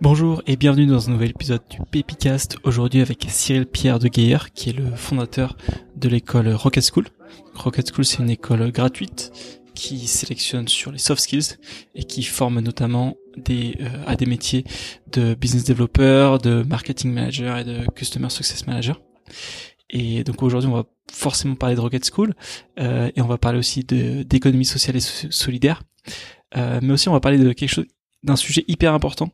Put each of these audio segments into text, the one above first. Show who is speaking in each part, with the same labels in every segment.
Speaker 1: Bonjour et bienvenue dans un nouvel épisode du Pépicast. Aujourd'hui avec Cyril Pierre de Geyer, qui est le fondateur de l'école Rocket School. Rocket School, c'est une école gratuite qui sélectionne sur les soft skills et qui forme notamment des, euh, à des métiers de business developer, de marketing manager et de customer success manager. Et donc aujourd'hui, on va forcément parler de Rocket School euh, et on va parler aussi d'économie sociale et solidaire. Euh, mais aussi, on va parler de quelque chose, d'un sujet hyper important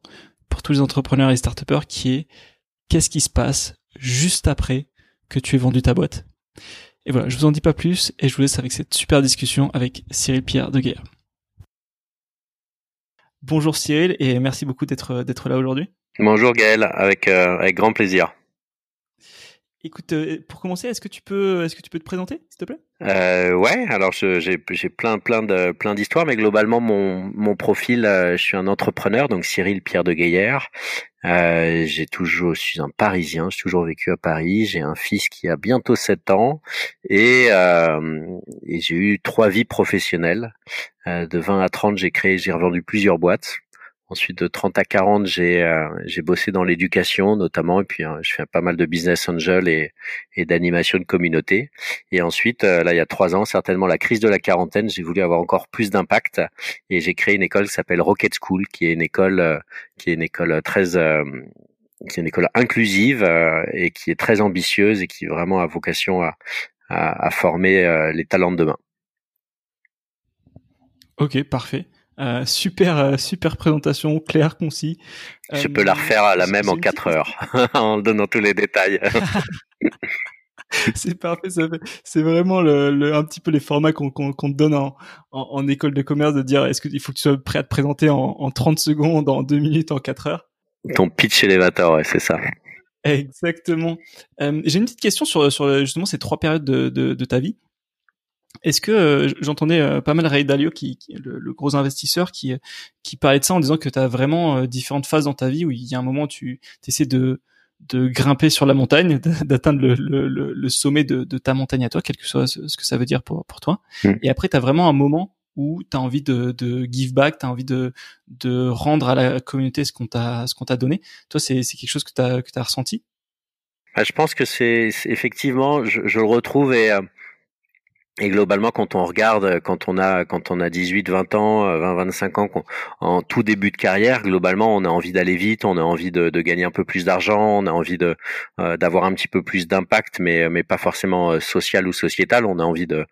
Speaker 1: pour tous les entrepreneurs et start qui est qu'est-ce qui se passe juste après que tu aies vendu ta boîte? Et voilà, je vous en dis pas plus et je vous laisse avec cette super discussion avec Cyril Pierre de Guerre. Bonjour Cyril et merci beaucoup d'être d'être là aujourd'hui.
Speaker 2: Bonjour Gaël, avec euh, avec grand plaisir.
Speaker 1: Écoute, euh, pour commencer, est-ce que tu peux, est-ce que tu peux te présenter, s'il te plaît?
Speaker 2: Euh, Ouais, alors j'ai plein plein de plein d'histoires, mais globalement mon mon profil, euh, je suis un entrepreneur, donc Cyril Pierre de Gaillard. Euh, j'ai toujours, je suis un Parisien, j'ai toujours vécu à Paris. J'ai un fils qui a bientôt 7 ans et, euh, et j'ai eu trois vies professionnelles. de 20 à 30, j'ai créé, j'ai revendu plusieurs boîtes. Ensuite, de 30 à 40, j'ai euh, j'ai bossé dans l'éducation notamment, et puis euh, je fais pas mal de business angel et, et d'animation de communauté. Et ensuite, euh, là, il y a trois ans, certainement la crise de la quarantaine, j'ai voulu avoir encore plus d'impact et j'ai créé une école qui s'appelle Rocket School, qui est une école qui est une école très qui est une école inclusive et qui est très ambitieuse et qui vraiment a vocation à, à, à former les talents de demain.
Speaker 1: Ok, parfait. Euh, super, euh, super présentation, claire, concis.
Speaker 2: Je peux la refaire à la euh, même en 4 heures, en donnant tous les détails.
Speaker 1: c'est parfait, c'est vraiment le, un petit peu les formats qu'on te donne en, en, école de commerce, de dire est-ce qu'il faut que tu sois prêt à te présenter en, en 30 secondes, en 2 minutes, en 4 heures?
Speaker 2: Ton pitch elevator, ouais, c'est ça.
Speaker 1: Exactement. J'ai une petite question sur, sur justement ces trois périodes de, de, de ta vie. Est-ce que euh, j'entendais euh, pas mal Ray Dalio, qui, le, gros investisseur, qui qui parlait de ça en disant que tu as vraiment euh, différentes phases dans ta vie où il y a un moment où tu essaies de de grimper sur la montagne, d'atteindre le, le, le, sommet de, de, ta montagne à toi, quel que soit ce, que ça veut dire pour, pour toi. Mm. Et après, tu as vraiment un moment où tu as envie de, de give back, tu as envie de, de rendre à la communauté ce qu'on t'a ce qu'on t'a donné. Toi, c'est quelque chose que tu as, que as ressenti?
Speaker 2: Bah, Je pense que c'est effectivement, je, je, le retrouve et et globalement, quand on regarde, quand on a, quand on a 18, 20 ans, 20, 25 ans, en tout début de carrière, globalement, on a envie d'aller vite, on a envie de, gagner un peu plus d'argent, on a envie euh, d'avoir un petit peu plus d'impact, mais, mais pas forcément euh, social ou sociétal. On a envie de,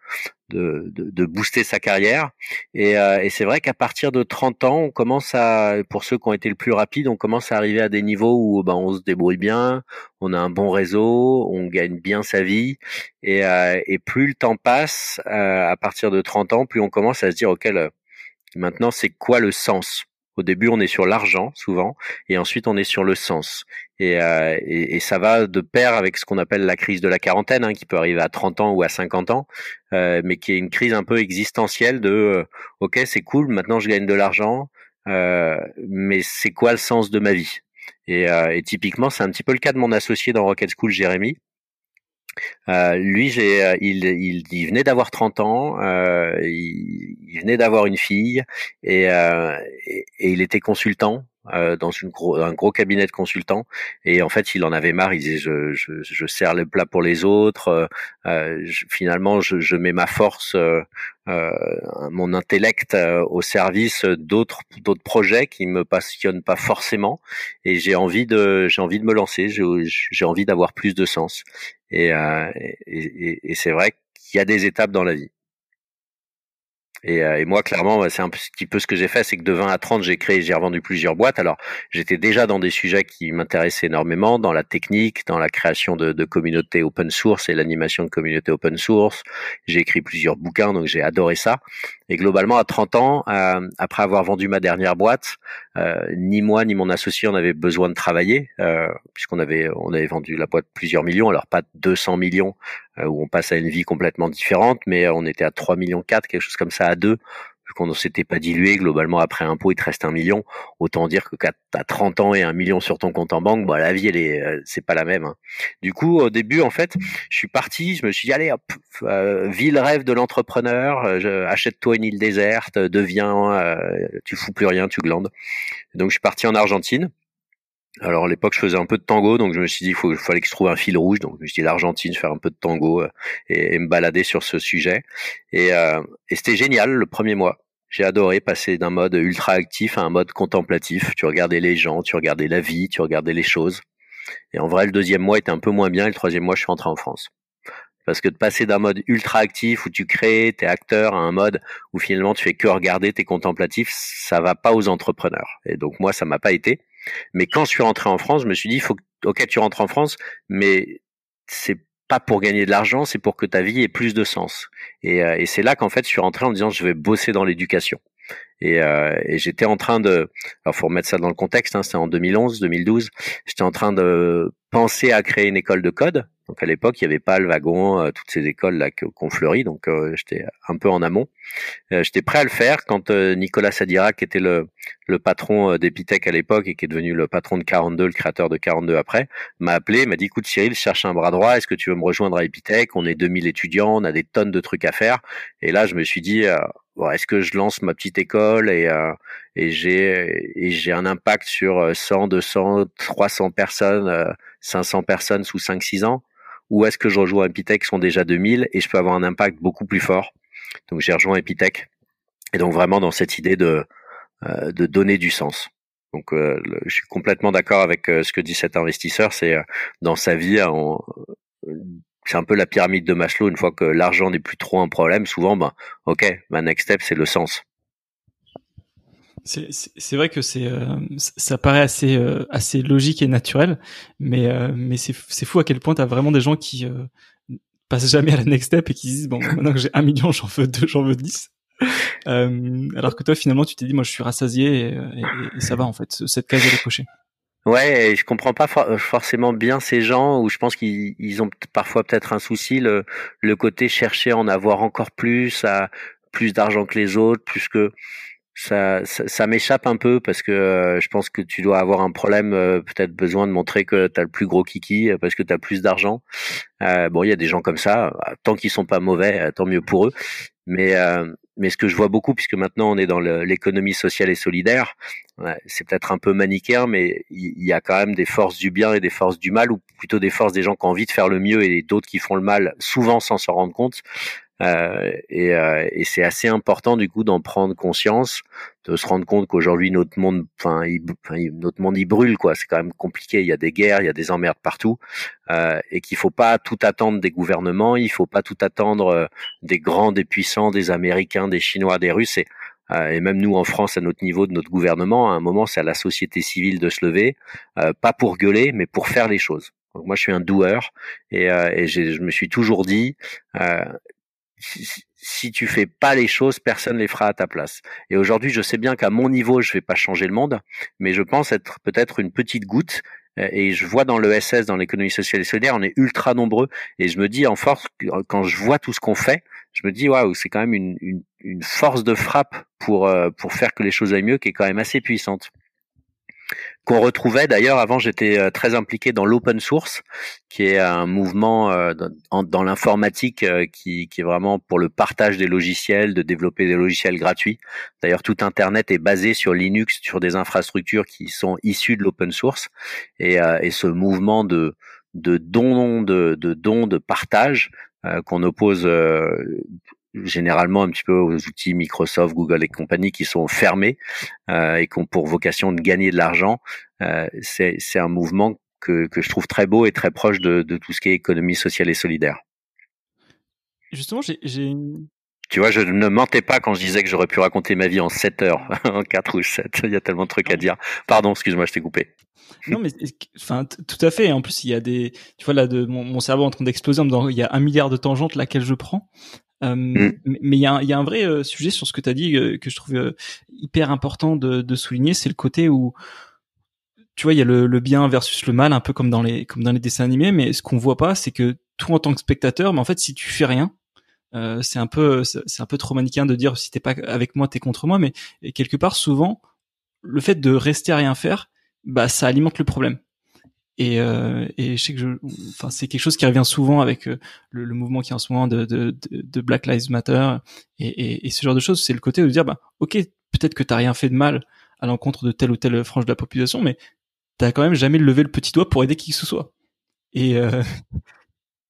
Speaker 2: de, de, de, booster sa carrière. Et, euh, et c'est vrai qu'à partir de 30 ans, on commence à, pour ceux qui ont été le plus rapides, on commence à arriver à des niveaux où ben, on se débrouille bien, on a un bon réseau, on gagne bien sa vie. Et, euh, et plus le temps passe, euh, à partir de 30 ans, plus on commence à se dire, OK, maintenant, c'est quoi le sens? Au début, on est sur l'argent souvent, et ensuite on est sur le sens. Et, euh, et, ça va de pair avec ce qu'on appelle la crise de la quarantaine, hein, qui peut arriver à 30 ans ou à 50 ans, euh, mais qui est une crise un peu existentielle de euh, ok c'est cool, maintenant je gagne de l'argent, euh, mais c'est quoi le sens de ma vie? Et, euh, et, typiquement, c'est un petit peu le cas de mon associé dans Rocket School, Jérémy. Euh, lui, j'ai, il, il, il, venait d'avoir 30 ans, euh, il, il, venait d'avoir une fille et, et, il était consultant euh, dans une gros, un gros cabinet de consultants. Et en fait il en avait marre. Il disait je, je, je sers le plat pour les autres euh, euh finalement je, je, mets ma force euh, euh mon intellect au service d'autres d'autres projets qui me passionnent pas forcément. Et j'ai envie de j'ai envie de me lancer. J'ai j'ai envie d'avoir plus de sens. Et, et, et, et c'est vrai qu'il y a des étapes dans la vie et, euh, et, moi, clairement, c'est un petit peu ce que j'ai fait, c'est que de 20 à 30, j'ai créé, j'ai revendu plusieurs boîtes. Alors, j'étais déjà dans des sujets qui m'intéressaient énormément, dans la technique, dans la création de, de communautés open source et l'animation de communautés open source. J'ai écrit plusieurs bouquins, donc j'ai adoré ça. Et globalement, à 30 ans, euh, après avoir vendu ma dernière boîte, euh, ni moi ni mon associé on avait besoin de travailler, euh, puisqu'on avait on avait vendu la boîte plusieurs millions, alors pas 200 millions euh, où on passe à une vie complètement différente, mais on était à 3 millions 4, quelque chose comme ça à deux. Qu'on ne s'était pas dilué, globalement après impôt, il te reste un million. Autant dire que quand t'as 30 ans et un million sur ton compte en banque, bah, la vie, elle est, euh, c'est pas la même. Hein. Du coup, au début, en fait, je suis parti, je me suis dit, allez, hop, euh, rêve de l'entrepreneur, euh, achète-toi une île déserte, deviens, euh, tu fous plus rien, tu glandes. Donc, je suis parti en Argentine. Alors à l'époque, je faisais un peu de tango, donc je me suis dit, il fallait que je trouve un fil rouge. Donc je me suis dit l'Argentine, faire un peu de tango euh, et, me balader sur ce sujet. Et, euh, et c'était génial le premier mois. J'ai adoré passer d'un mode ultra actif à un mode contemplatif. Tu regardais les gens, tu regardais la vie, tu regardais les choses. Et en vrai, le deuxième mois était un peu moins bien. Et le troisième mois, je suis rentré en France. Parce que de passer d'un mode ultra actif où tu crées, t'es acteur, à un mode où finalement tu fais que regarder, t'es contemplatif, ça va pas aux entrepreneurs. Et donc moi, ça m'a pas été. Mais quand je suis rentré en France, je me suis dit, faut que, ok, tu rentres en France, mais c'est pas pour gagner de l'argent, c'est pour que ta vie ait plus de sens. Et, euh, c'est là qu'en fait, je suis rentré en disant, je vais bosser dans l'éducation. Et, euh, et j'étais en train de, alors faut remettre ça dans le contexte, hein, c'était en 2011, 2012, j'étais en train de penser à créer une école de code donc à l'époque, il n'y avait pas le wagon, euh, toutes ces écoles là qu'on fleurit, donc euh, j'étais un peu en amont. Euh, j'étais prêt à le faire quand Nicolas Sadira, qui était le, le patron d'Epitech à l'époque et qui est devenu le patron de 42, le créateur de 42 après, m'a appelé, m'a dit écoute Cyril, je cherche un bras droit, est-ce que tu veux me rejoindre à Epitech? On est 2000 étudiants, on a des tonnes de trucs à faire. Et là, je me suis dit bon, est-ce que je lance ma petite école et et j'ai et j'ai un impact sur 100, 200, 300 personnes, 500 personnes sous 5 6 ans? Ou est-ce que je rejoins Epitech qui sont déjà 2000 et je peux avoir un impact beaucoup plus fort? Donc j'ai rejoint Epitech et donc vraiment dans cette idée de euh, de donner du sens. Donc euh, je suis complètement d'accord avec euh, ce que dit cet investisseur, c'est dans sa vie c'est un peu la pyramide de Maslow. Une fois que l'argent n'est plus trop un problème, souvent, ben, ok, ma next step, c'est le sens.
Speaker 1: C'est vrai que euh, ça paraît assez euh, assez logique et naturel, mais euh, c'est fou à quel point tu as vraiment des gens qui passent jamais à la next step et qui disent bon maintenant que j'ai un million j'en veux deux j'en veux dix. alors que toi finalement tu t'es dit moi je suis rassasié et, ça va en fait cette case elle est cochée.
Speaker 2: Ouais, je comprends pas forcément bien ces gens où je pense qu'ils ont parfois peut-être un souci le le côté chercher à en avoir encore plus, à plus d'argent que les autres, plus que ça, ça, m'échappe un peu parce que euh, je pense que tu dois avoir un problème, euh, peut-être besoin de montrer que tu as le plus gros kiki euh, parce que tu as plus d'argent. bon, il y a des gens comme ça, tant qu'ils sont pas mauvais, tant mieux pour eux. Mais mais ce que je vois beaucoup, puisque maintenant on est dans l'économie sociale et solidaire, c'est peut-être un peu manichéen, mais il y, a quand même des forces du bien et des forces du mal, ou plutôt des forces des gens qui ont envie de faire le mieux et d'autres qui font le mal, souvent sans s'en rendre compte. Euh, et, euh, et c'est assez important du coup d'en prendre conscience, de se rendre compte qu'aujourd'hui notre monde, enfin, notre monde il brûle quoi. C'est quand même compliqué. Il y a des guerres, il y a des emmerdes partout, euh, et qu'il faut pas tout attendre des gouvernements. Il faut pas tout attendre euh, des grands, des puissants, des Américains, des Chinois, des Russes. Et, euh, et même nous en France, à notre niveau de notre gouvernement, à un moment, c'est à la société civile de se lever, pas pour gueuler, mais pour faire les choses. Donc moi, je suis un doueur et, et je me suis toujours dit, euh, si, tu fais pas les choses, personne les fera à ta place. Et aujourd'hui, je sais bien qu'à mon niveau, je vais pas changer le monde, mais je pense être peut-être une petite goutte. Et je vois dans le SS, dans l'économie sociale et solidaire, on est ultra nombreux. Et je me dis en force, quand je vois tout ce qu'on fait, je me dis waouh, c'est quand même une, une, une, force de frappe pour euh, pour faire que les choses aillent mieux, qui est quand même assez puissante qu'on retrouvait d'ailleurs avant j'étais euh, très impliqué dans l'open source qui est un mouvement euh, dans, l'informatique euh, qui, qui, est vraiment pour le partage des logiciels de développer des logiciels gratuits. D'ailleurs tout internet est basé sur Linux sur des infrastructures qui sont issues de l'open source. Et, et, ce mouvement de de dons de, de dons de partage qu'on oppose généralement un petit peu aux outils Microsoft, Google et compagnie qui sont fermés euh, et qui ont pour vocation de gagner de l'argent. Euh, c'est un mouvement que, que je trouve très beau et très proche de, de tout ce qui est économie sociale et solidaire.
Speaker 1: Justement, j'ai une...
Speaker 2: Tu vois, je ne mentais pas quand je disais que j'aurais pu raconter ma vie en 7 heures, en 4 ou 7. Il y a tellement de trucs à dire. Pardon, excuse-moi, je t'ai coupé.
Speaker 1: Non, mais enfin, tout à fait. En plus, il y a des, tu vois là, de mon, mon cerveau en train d'exploser en me disant, il y a un milliard de tangentes laquelle je prends? Euh, mm. Mais il y a, y a, un vrai euh, sujet sur ce que tu as dit euh, que je trouve hyper important de, de souligner, c'est le côté où tu vois, il y a le, le, bien versus le mal, un peu comme dans les comme dans les dessins animés, mais ce qu'on voit pas, c'est que tout en tant que spectateur, mais en fait, si tu fais rien, euh, c'est un peu c'est un peu trop manichéen de dire si t'es pas avec moi t'es contre moi mais quelque part souvent le fait de rester à rien faire bah ça alimente le problème et, euh, et je sais que je, enfin c'est quelque chose qui revient souvent avec euh, le, mouvement qui est en ce moment de, Black Lives Matter et, ce genre de choses c'est le côté de dire bah ok peut-être que t'as rien fait de mal à l'encontre de telle ou telle frange de la population mais t'as quand même jamais levé le petit doigt pour aider qui que ce soit et euh,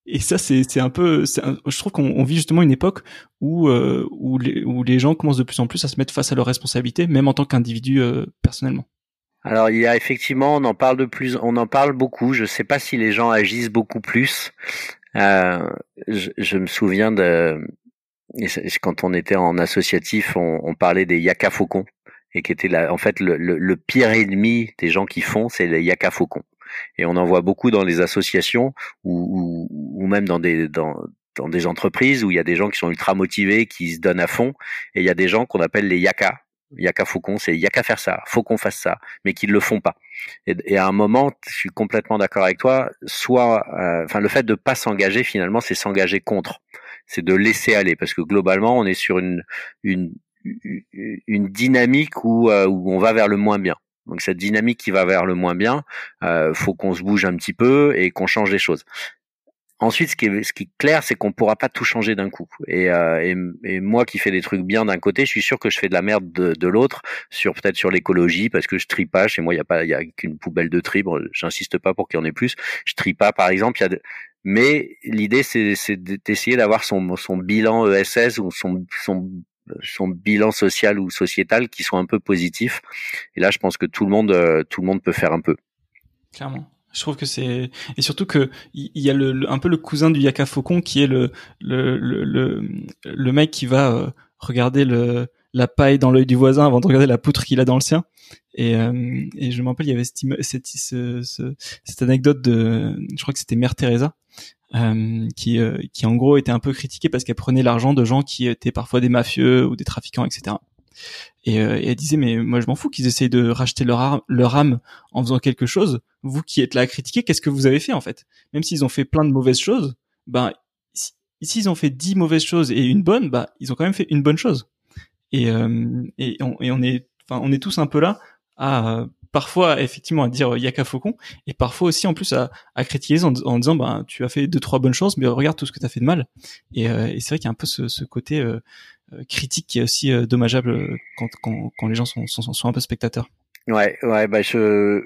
Speaker 1: et ça, c'est un peu, je trouve qu'on vit justement une époque où euh, où les gens commencent de plus en plus à se mettre face à leurs responsabilités, même en tant qu'individu euh, personnellement.
Speaker 2: Alors il y a effectivement, on en parle de plus, on en parle beaucoup. Je sais pas si les gens agissent beaucoup plus. Euh, je, je, me souviens de quand on était en associatif, on, parlait des yaka faucons et qui était là, en fait le, pire ennemi des gens qui font, c'est les yaka faucons. Et on en voit beaucoup dans les associations ou, ou, même dans des dans, dans des entreprises où il y a des gens qui sont ultra motivés, qui se donnent à fond, et il y a des gens qu'on appelle les yaka. Yaka faucon, c'est yaka faire ça, faut qu'on fasse ça, mais qu'ils le font pas. Et, et, à un moment, je suis complètement d'accord avec toi. Soit, euh, enfin, le fait de pas s'engager finalement, c'est s'engager contre, c'est de laisser aller, parce que globalement, on est sur une une une dynamique où, euh, où on va vers le moins bien. Donc cette dynamique qui va vers le moins bien, euh, faut qu'on se bouge un petit peu et qu'on change les choses. Ensuite, ce qui est, ce qui est clair, c'est qu'on pourra pas tout changer d'un coup. Et, euh, et, et, moi qui fais des trucs bien d'un côté, je suis sûr que je fais de la merde de, de l'autre, sur peut-être sur l'écologie, parce que je trie pas. Chez moi, il y a pas, il y a qu'une poubelle de tri. Bon, j'insiste pas pour qu'il y en ait plus. Je trie pas, par exemple. Mais l'idée, c'est, c'est d'essayer d'avoir son, son bilan ESS ou son, son son bilan social ou sociétal qui sont un peu positifs. Et là, je pense que tout le monde, euh, tout le monde peut faire un peu.
Speaker 1: Clairement. Je trouve que c'est et surtout que il y a le, un peu le cousin du Yaka Faucon qui est le le le le, mec qui va euh, regarder le la paille dans l'œil du voisin avant de regarder la poutre qu'il a dans le sien. Et, euh, et je me rappelle, il y avait cette, cette, cette, cette anecdote de, je crois que c'était Mère Teresa, euh, qui, euh, qui en gros était un peu critiquée parce qu'elle prenait l'argent de gens qui étaient parfois des mafieux ou des trafiquants, etc. Et, euh, elle disait mais moi je m'en fous qu'ils essayent de racheter leur, âme en faisant quelque chose. Vous qui êtes là à critiquer, qu'est-ce que vous avez fait en fait? Même s'ils ont fait plein de mauvaises choses, ben s'ils ont fait dix mauvaises choses et une bonne, bah ils ont quand même fait une bonne chose. Et, euh, et, on, est, enfin on est tous un peu là à parfois effectivement à dire Yaka Faucon et parfois aussi en plus à, critiquer en, disant ben tu as fait deux trois bonnes choses mais regarde tout ce que tu as fait de mal et, euh, et c'est vrai qu'il y a un peu ce, ce côté euh, euh critique qui est aussi euh, dommageable quand, quand, quand les gens sont, sont, sont un peu spectateurs.
Speaker 2: Ouais ouais bah je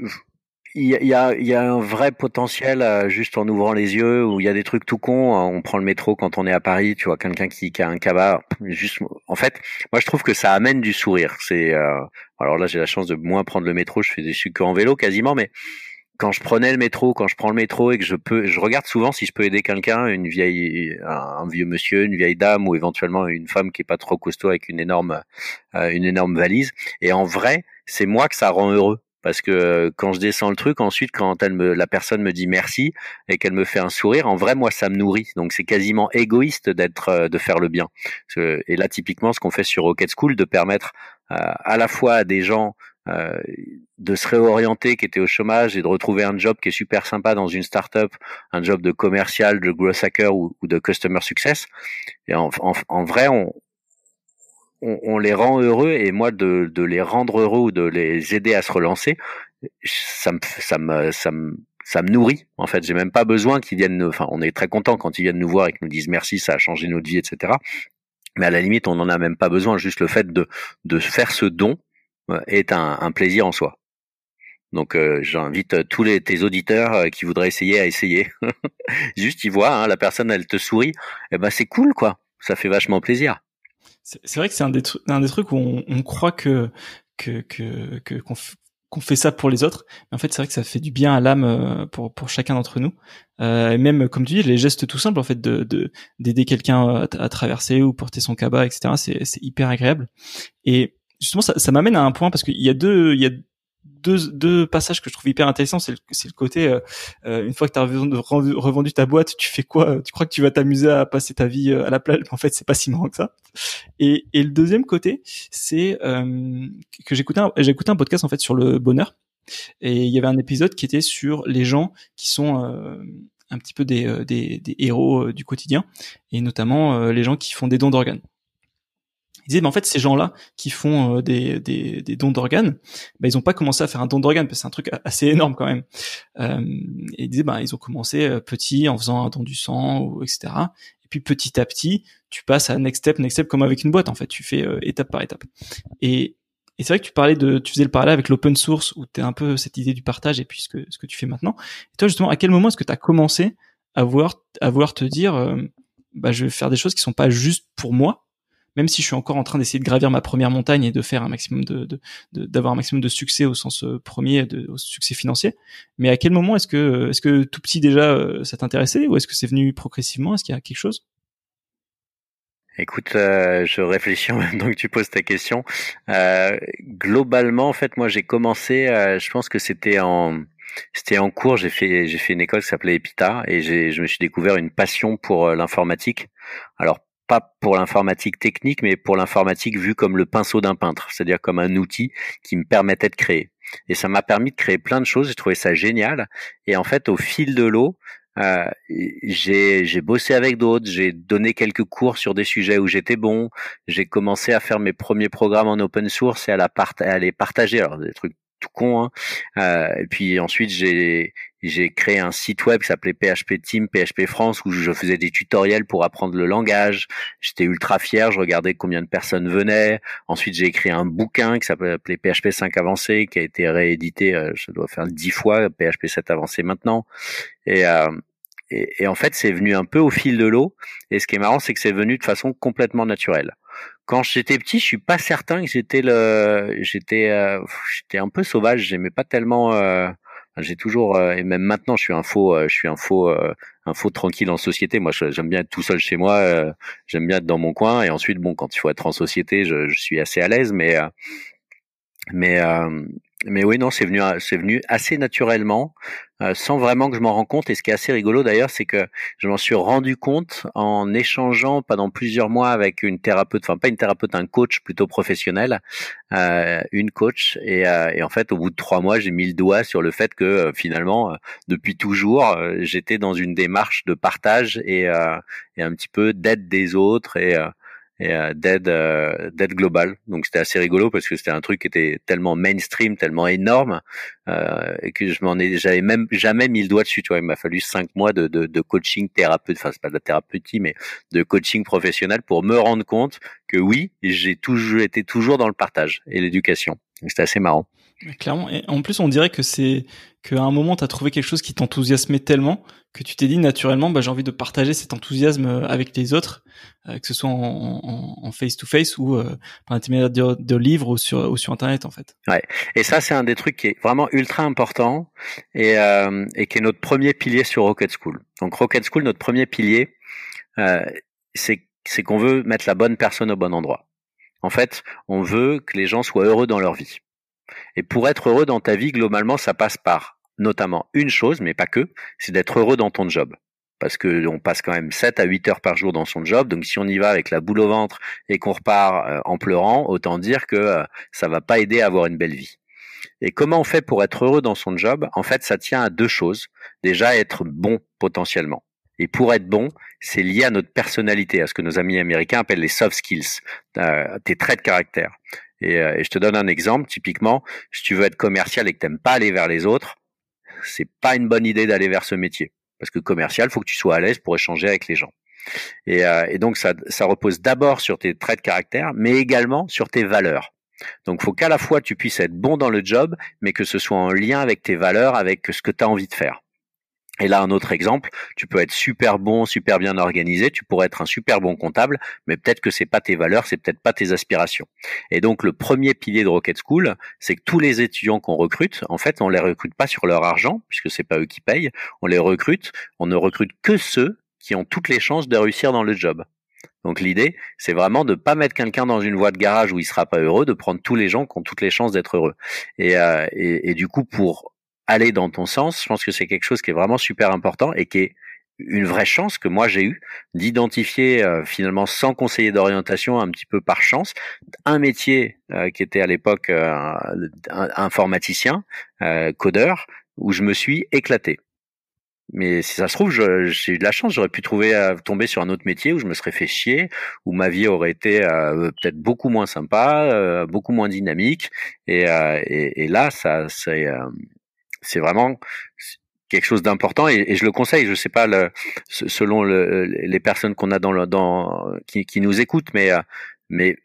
Speaker 2: il y a, il y a un vrai potentiel euh, juste en ouvrant les yeux où il y a des trucs tout cons. Euh, on prend le métro quand on est à Paris, tu vois quelqu'un qui, qui a un cabas. Juste, en fait, moi je trouve que ça amène du sourire. C'est euh, alors là j'ai la chance de moins prendre le métro. Je fais des suis en vélo quasiment, mais quand je prenais le métro, quand je prends le métro et que je peux, je regarde souvent si je peux aider quelqu'un, une vieille, un, vieux monsieur, une vieille dame ou éventuellement une femme qui est pas trop costaud avec une énorme, une énorme valise. Et en vrai, c'est moi que ça rend heureux parce que euh, quand je descends le truc, ensuite quand elle me, la personne me dit merci et qu'elle me fait un sourire, en vrai moi ça me nourrit. Donc c'est quasiment égoïste d'être, euh, de faire le bien. Et là typiquement ce qu'on fait sur Rocket School, de permettre euh, à la fois à des gens de se réorienter qui étaient au chômage et de retrouver un job qui est super sympa dans une startup, un job de commercial, de growth hacker ou, de customer success. Et en, en vrai, on, on, on, les rend heureux et moi de, de, les rendre heureux ou de les aider à se relancer, ça me ça me ça me ça me nourrit en fait. J'ai même pas besoin qu'ils viennent. Enfin, on est très content quand ils viennent nous voir et qu'ils nous disent merci, ça a changé notre vie, etc. Mais à la limite, on n'en a même pas besoin. Juste le fait de de faire ce don euh, est un, plaisir en soi. Donc euh, j'invite tous les tes auditeurs euh, qui voudraient essayer à essayer. Juste ils voient hein, la personne elle te sourit, eh ben c'est cool quoi. Ça fait vachement plaisir.
Speaker 1: C'est vrai que c'est un des, trucs où on, croit que qu'on fait ça pour les autres, mais en fait c'est vrai que ça fait du bien à l'âme euh, pour pour chacun d'entre nous. Euh, et même comme tu dis, les gestes tout simples en fait de d'aider quelqu'un à, à, traverser ou porter son cabas, etc. C'est c'est hyper agréable. Et justement ça, ça m'amène à un point parce qu'il y a deux il y a deux, deux passages que je trouve hyper intéressants. C'est le, le côté, euh, euh une fois que tu as revendu, ta boîte, tu fais quoi? Tu crois que tu vas t'amuser à passer ta vie euh, à la plage? En fait, c'est pas si marrant que ça. Et, et le deuxième côté, c'est euh, que j'écoutais un, j'ai écouté un podcast en fait sur le bonheur. Et il y avait un épisode qui était sur les gens qui sont un petit peu des, des, héros du quotidien, et notamment les gens qui font des dons d'organes. Disait, en fait, ces gens-là qui font des, des, des, dons d'organes, bah, ils ont pas commencé à faire un don d'organes parce que c'est un truc assez énorme quand même. Euh, et il disait, bah, ils ont commencé petit en faisant un don du sang, ou, etc. Et puis petit à petit, tu passes à next step, next step comme avec une boîte en fait. Tu fais étape par étape. Et et c'est vrai que tu parlais de, tu faisais le parallèle avec l'open source où tu es un peu cette idée du partage et puis ce que, ce que tu fais maintenant. Et toi, justement, à quel moment est-ce que tu as commencé à vouloir, à vouloir te dire, euh, bah, je vais faire des choses qui sont pas juste pour moi, même si je suis encore en train d'essayer de gravir ma première montagne et de faire un maximum de, d'avoir un maximum de succès au sens euh, premier, de, au succès financier. Mais à quel moment est-ce que, est-ce que tout petit déjà, euh, ça t'intéressait ou est-ce que c'est venu progressivement? Est-ce qu'il y a quelque chose?
Speaker 2: Écoute, euh, je réfléchis en même temps que tu poses ta question. Euh, globalement, en fait, moi, j'ai commencé. Euh, je pense que c'était en c'était en cours. J'ai fait j'ai fait une école qui s'appelait Epita et je me suis découvert une passion pour l'informatique. Alors pas pour l'informatique technique, mais pour l'informatique vue comme le pinceau d'un peintre, c'est-à-dire comme un outil qui me permettait de créer. Et ça m'a permis de créer plein de choses. J'ai trouvé ça génial. Et en fait, au fil de l'eau, euh, j'ai bossé avec d'autres, j'ai donné quelques cours sur des sujets où j'étais bon, j'ai commencé à faire mes premiers programmes en open source et à, la part à les partager, alors des trucs tout con. Hein. Euh, et puis ensuite j'ai j'ai créé un site web qui s'appelait PHP Team, PHP France, où je faisais des tutoriels pour apprendre le langage. J'étais ultra fier, je regardais combien de personnes venaient. Ensuite, j'ai écrit un bouquin qui s'appelait PHP 5 avancé, qui a été réédité, euh, je dois faire dix fois, PHP 7 avancé maintenant. Et, euh, et, en fait, c'est venu un peu au fil de l'eau. Et ce qui est marrant, c'est que c'est venu de façon complètement naturelle. Quand j'étais petit, je suis pas certain que j'étais le, j'étais, euh, j'étais un peu sauvage. J'aimais pas tellement. Euh, j'ai toujours euh, et même maintenant, je suis un faux, je suis un faux, un faux tranquille en société. Moi, j'aime bien être tout seul chez moi. j'aime bien être dans mon coin. Et ensuite, bon, quand il faut être en société, je, je suis assez à l'aise. Mais mais mais oui, non, c'est venu, c'est venu assez naturellement, euh, sans vraiment que je m'en rende compte. Et ce qui est assez rigolo d'ailleurs, c'est que je m'en suis rendu compte en échangeant pendant plusieurs mois avec une thérapeute, enfin pas une thérapeute, un coach plutôt professionnel, euh, une coach. Et, euh, et, en fait, au bout de trois mois, j'ai mis le doigt sur le fait que euh, finalement, depuis toujours, j'étais dans une démarche de partage et, et un petit peu d'aide des autres et et euh, d'aide euh, d'aide globale. Donc c'était assez rigolo parce que c'était un truc qui était tellement mainstream, tellement énorme euh, que je m'en ai j'avais même jamais mis le doigt dessus. Tu vois, il m'a fallu cinq mois de, de, de coaching thérapeute, enfin c'est pas de la thérapeutie, mais de coaching professionnel pour me rendre compte que oui, j'ai toujours été toujours dans le partage et l'éducation. C'était assez marrant.
Speaker 1: Clairement. Et en plus, on dirait que c'est qu'à un moment, tu as trouvé quelque chose qui t'enthousiasmait tellement que tu t'es dit naturellement, bah, j'ai envie de partager cet enthousiasme euh, avec les autres, euh, que ce soit en face-to-face ou euh, par l'intermédiaire de, livres ou sur, ou sur Internet, en fait.
Speaker 2: Ouais. Et ça, c'est un des trucs qui est vraiment ultra important et, euh, et qui est notre premier pilier sur Rocket School. Donc, Rocket School, notre premier pilier, euh, c'est qu'on veut mettre la bonne personne au bon endroit. En fait, on veut que les gens soient heureux dans leur vie. Et pour être heureux dans ta vie, globalement, ça passe par notamment une chose, mais pas que, c'est d'être heureux dans ton job. Parce que on passe quand même 7 à 8 heures par jour dans son job, donc si on y va avec la boule au ventre et qu'on repart euh, en pleurant, autant dire que euh, ça va pas aider à avoir une belle vie. Et comment on fait pour être heureux dans son job? En fait, ça tient à deux choses. Déjà, être bon potentiellement. Et pour être bon, c'est lié à notre personnalité, à ce que nos amis américains appellent les soft skills, euh, tes traits de caractère. Euh, et, je te donne un exemple. Typiquement, si tu veux être commercial et que t'aimes pas aller vers les autres, c'est pas une bonne idée d'aller vers ce métier. Parce que commercial, faut que tu sois à l'aise pour échanger avec les gens. Et, euh, donc ça, ça repose d'abord sur tes traits de caractère, mais également sur tes valeurs. Donc, faut qu'à la fois tu puisses être bon dans le job, mais que ce soit en lien avec tes valeurs, avec ce que tu as envie de faire. Et là, un autre exemple, tu peux être super bon, super bien organisé, tu pourrais être un super bon comptable, mais peut-être que c'est pas tes valeurs, c'est peut-être pas tes aspirations. Et donc, le premier pilier de Rocket School, c'est que tous les étudiants qu'on recrute, en fait, on les recrute pas sur leur argent, puisque c'est pas eux qui payent, on les recrute, on ne recrute que ceux qui ont toutes les chances de réussir dans le job. Donc l'idée, c'est vraiment de pas mettre quelqu'un dans une voie de garage où il sera pas heureux, de prendre tous les gens qui ont toutes les chances d'être heureux. Et, euh, et, du coup, pour aller dans ton sens. Je pense que c'est quelque chose qui est vraiment super important et qui est une vraie chance que moi j'ai eu d'identifier euh, finalement sans conseiller d'orientation un petit peu par chance un métier euh, qui était à l'époque euh, informaticien codeur où je me suis éclaté mais si ça se trouve, j'ai eu de la chance, j'aurais pu trouver euh, tomber sur un autre métier où je me serais fait chier, où ma vie aurait été euh, peut-être beaucoup moins sympa, euh, beaucoup moins dynamique. Et, et, et là, ça, c'est, c'est vraiment quelque chose d'important et, je le conseille. Je sais pas le, selon le, les personnes qu'on a dans le, dans qui, qui nous écoutent, mais mais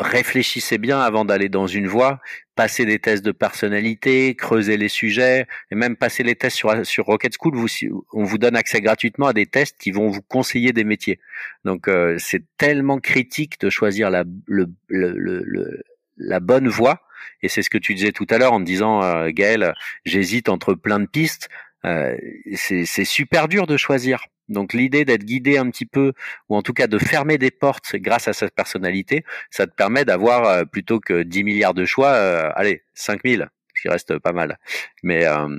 Speaker 2: réfléchissez bien avant d'aller dans une voie, passez des tests de personnalité, creusez les sujets, et même passer les tests sur, sur Rocket School, vous, on vous donne accès gratuitement à des tests qui vont vous conseiller des métiers. Donc euh, c'est tellement critique de choisir la, le, le, le, la bonne voie, et c'est ce que tu disais tout à l'heure en me disant, euh, Gaël, j'hésite entre plein de pistes, euh, c'est super dur de choisir. Donc l'idée d'être guidé un petit peu, ou en tout cas de fermer des portes grâce à sa personnalité, ça te permet d'avoir euh, plutôt que 10 milliards de choix, euh, allez, 5000, ce qui reste pas mal. Mais euh,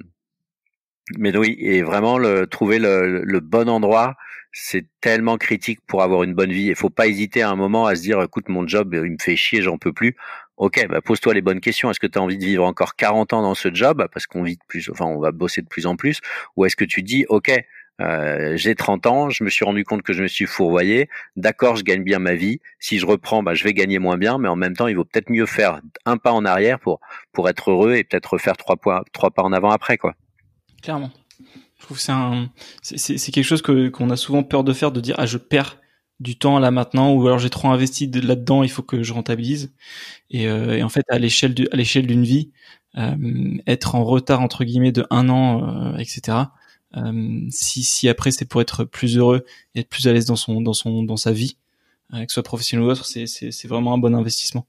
Speaker 2: mais oui, et vraiment le, trouver le, le bon endroit, c'est tellement critique pour avoir une bonne vie. Il faut pas hésiter à un moment à se dire, écoute, mon job, il me fait chier, j'en peux plus. Ok, bah pose-toi les bonnes questions. Est-ce que tu as envie de vivre encore 40 ans dans ce job parce qu'on vit de plus, enfin on va bosser de plus en plus, ou est-ce que tu dis, ok, euh, j'ai 30 ans, je me suis rendu compte que je me suis fourvoyé. D'accord, je gagne bien ma vie. Si je reprends, bah, je vais gagner moins bien, mais en même temps, il vaut peut-être mieux faire un pas en arrière pour être heureux et peut-être faire trois pas en avant après, quoi.
Speaker 1: Clairement. Je trouve c'est quelque chose que qu'on a souvent peur de faire, de dire ah je perds du temps là maintenant ou alors j'ai trop investi là-dedans, il faut que je rentabilise. Et, euh, et en fait, à l'échelle à l'échelle d'une vie, euh, être en retard entre guillemets de un an, euh, etc euh, si, si après c'est pour être plus heureux et être plus à l'aise dans son dans son dans sa vie, euh, que ce soit professionnel ou autre, c'est c'est vraiment un bon investissement.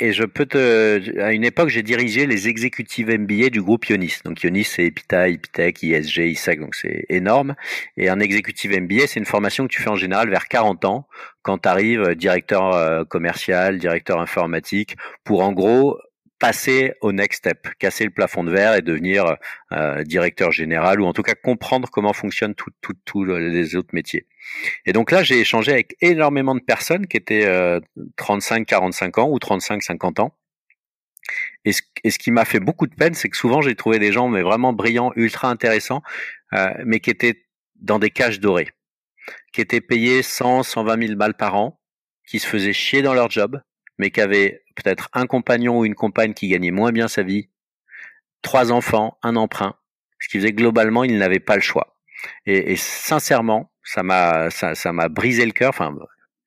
Speaker 2: Et je peux te, à une époque, j'ai dirigé les exécutives MBA du groupe Ionis. Donc Ionis, c'est Epita, Epitech, ISG, ISAC, donc c'est énorme. Et un exécutif MBA, c'est une formation que tu fais en général vers 40 ans, quand tu arrives euh, directeur commercial, directeur informatique, pour en gros passer au next step, casser le plafond de verre et devenir euh, directeur général ou en tout cas comprendre comment fonctionnent tous les autres métiers. Et donc là, j'ai échangé avec énormément de personnes qui étaient 35-45 euh, ans ou 35-50 ans. Et ce, et ce qui m'a fait beaucoup de peine, c'est que souvent j'ai trouvé des gens mais vraiment brillants, ultra intéressants, euh, mais qui étaient dans des cages dorées, qui étaient payés 100, 120 000 balles par an, qui se faisaient chier dans leur job, mais qui avaient peut-être un compagnon ou une compagne qui gagnait moins bien sa vie, trois enfants, un emprunt, ce qui faisait que globalement, il n'avait pas le choix. Et, sincèrement, ça m'a ça, m'a brisé le cœur. Enfin,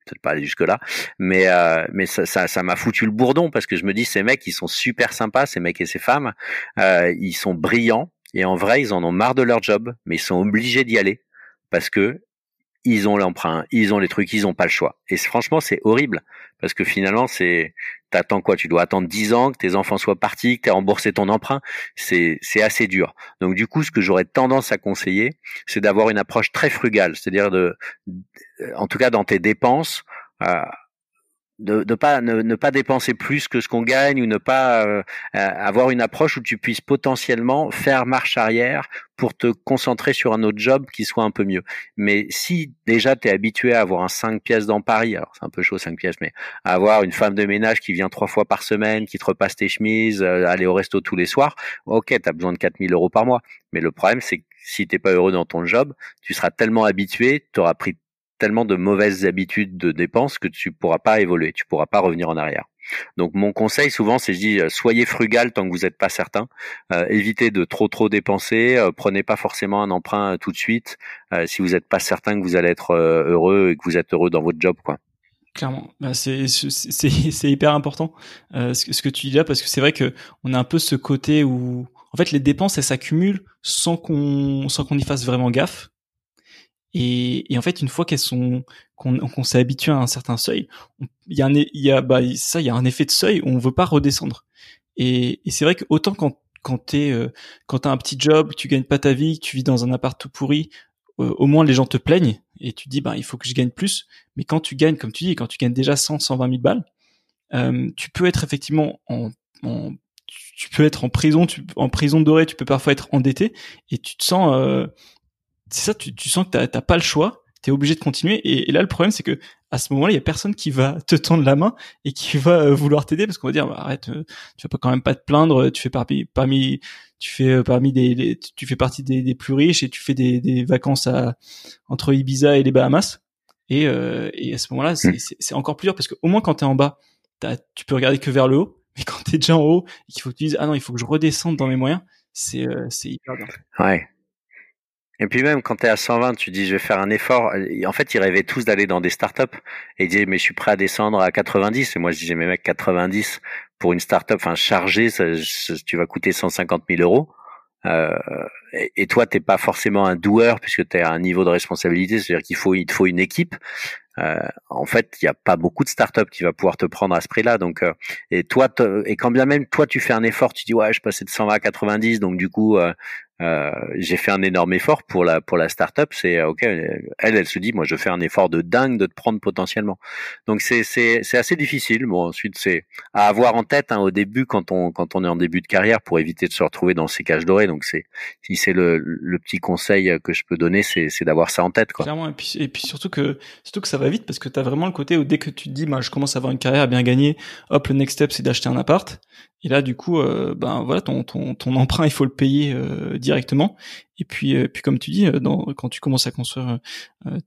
Speaker 2: peut-être pas aller jusque là, mais euh, mais ça m'a foutu le bourdon parce que je me dis ces mecs ils sont super sympas, ces mecs et ces femmes, euh, ils sont brillants et en vrai ils en ont marre de leur job, mais ils sont obligés d'y aller parce que ils ont l'emprunt, ils ont les trucs, ils ont pas le choix. Et franchement, c'est horrible parce que finalement, c'est t'attends quoi? Tu dois attendre 10 ans que tes enfants soient partis, que tu aies remboursé ton emprunt. C'est c'est assez dur. Donc du coup, ce que j'aurais tendance à conseiller, c'est d'avoir une approche très frugale, c'est-à-dire de, en tout cas dans tes dépenses. Euh, de ne pas ne, pas dépenser plus que ce qu'on gagne ou ne pas euh, euh, avoir une approche où tu puisses potentiellement faire marche arrière pour te concentrer sur un autre job qui soit un peu mieux. Mais si déjà tu es habitué à avoir un 5 pièces dans Paris, alors c'est un peu chaud 5 pièces, mais à avoir une femme de ménage qui vient trois fois par semaine, qui te repasse tes chemises, euh, aller au resto tous les soirs, ok, tu as besoin de 4000 euros par mois. Mais le problème, c'est que si t'es pas heureux dans ton job, tu seras tellement habitué, tu auras pris tellement de mauvaises habitudes de dépenses que tu pourras pas évoluer, tu pourras pas revenir en arrière. Donc mon conseil souvent c'est je dis euh, soyez frugal tant que vous n'êtes pas certain, euh, évitez de trop trop dépenser, euh, prenez pas forcément un emprunt tout de suite si vous n'êtes pas certain que vous allez être heureux et que vous êtes heureux dans votre job.
Speaker 1: Clairement, bah c'est hyper important ce, ce, que tu dis là parce que c'est vrai que on a un peu ce côté où en fait les dépenses elles s'accumulent sans qu'on sans qu'on y fasse vraiment gaffe et, et, en fait, une fois qu'elles sont qu'on s'est habitué à un certain seuil, il y a un y a bah ça il y a un effet de seuil où on veut pas redescendre. Et, et c'est vrai que autant quand quand t'es euh, quand t'as un petit job, tu gagnes pas ta vie, tu vis dans un appart tout pourri, euh, au moins les gens te plaignent et tu dis bah il faut que je gagne plus. Mais quand tu gagnes, comme tu dis, quand tu gagnes déjà 100 120 000 balles, euh, tu peux être effectivement en, en tu peux être en prison, tu, en prison dorée, tu peux parfois être endetté et tu te sens euh, c'est ça, tu, tu sens que t'as pas le choix, t'es obligé de continuer. Et, là, le problème, c'est que à ce moment-là, il y a personne qui va te tendre la main et qui va euh, vouloir t'aider parce qu'on va dire bah, arrête, euh, tu vas pas quand même pas te plaindre, tu fais parmi parmi tu fais euh, parmi des, tu fais partie des, des, plus riches et tu fais des, des vacances à entre Ibiza et les Bahamas. Et, et à ce moment-là, c'est mmh. encore plus dur parce qu'au moins quand t'es en bas, tu peux regarder que vers le haut. Mais quand t'es déjà en haut et qu'il faut que tu dises ah non, il faut que je redescende dans mes moyens, c'est c'est hyper dur.
Speaker 2: Ouais. Et puis même quand tu es à 120, tu dis je vais faire un effort. En fait, ils rêvaient tous d'aller dans des startups et ils disaient mais je suis prêt à descendre à 90. Et moi je disais mais mec 90 pour une startup, enfin chargé, ça, tu vas coûter 150 000 euros. Euh, et, et, toi t'es pas forcément un doueur puisque tu à un niveau de responsabilité, c'est-à-dire qu'il faut il te faut une équipe. Euh, en fait, il n'y a pas beaucoup de startups qui va pouvoir te prendre à ce prix-là. Donc, euh, et toi, et quand bien même toi, tu fais un effort, tu dis ouais, je passais de 120 à 90, donc du coup, euh, j'ai fait un énorme effort pour la pour la startup. C'est euh, ok, elle elle se dit moi je fais un effort de dingue de te prendre potentiellement. Donc c'est c'est c'est assez difficile. Bon ensuite c'est à avoir en tête hein, au début quand on quand on est en début de carrière pour éviter de se retrouver dans ces cages dorées. Donc c'est si c'est le le petit conseil que je peux donner c'est c'est d'avoir ça en tête quoi.
Speaker 1: Clairement et puis et puis surtout que surtout que ça va vite parce que tu as vraiment le côté où dès que tu te dis moi je commence à avoir une carrière à bien gagner, hop le next step c'est d'acheter un appart. Et là, du coup, euh, ben voilà, ton, ton, ton emprunt, il faut le payer euh, directement. Et puis, euh, puis comme tu dis, dans, quand tu commences à construire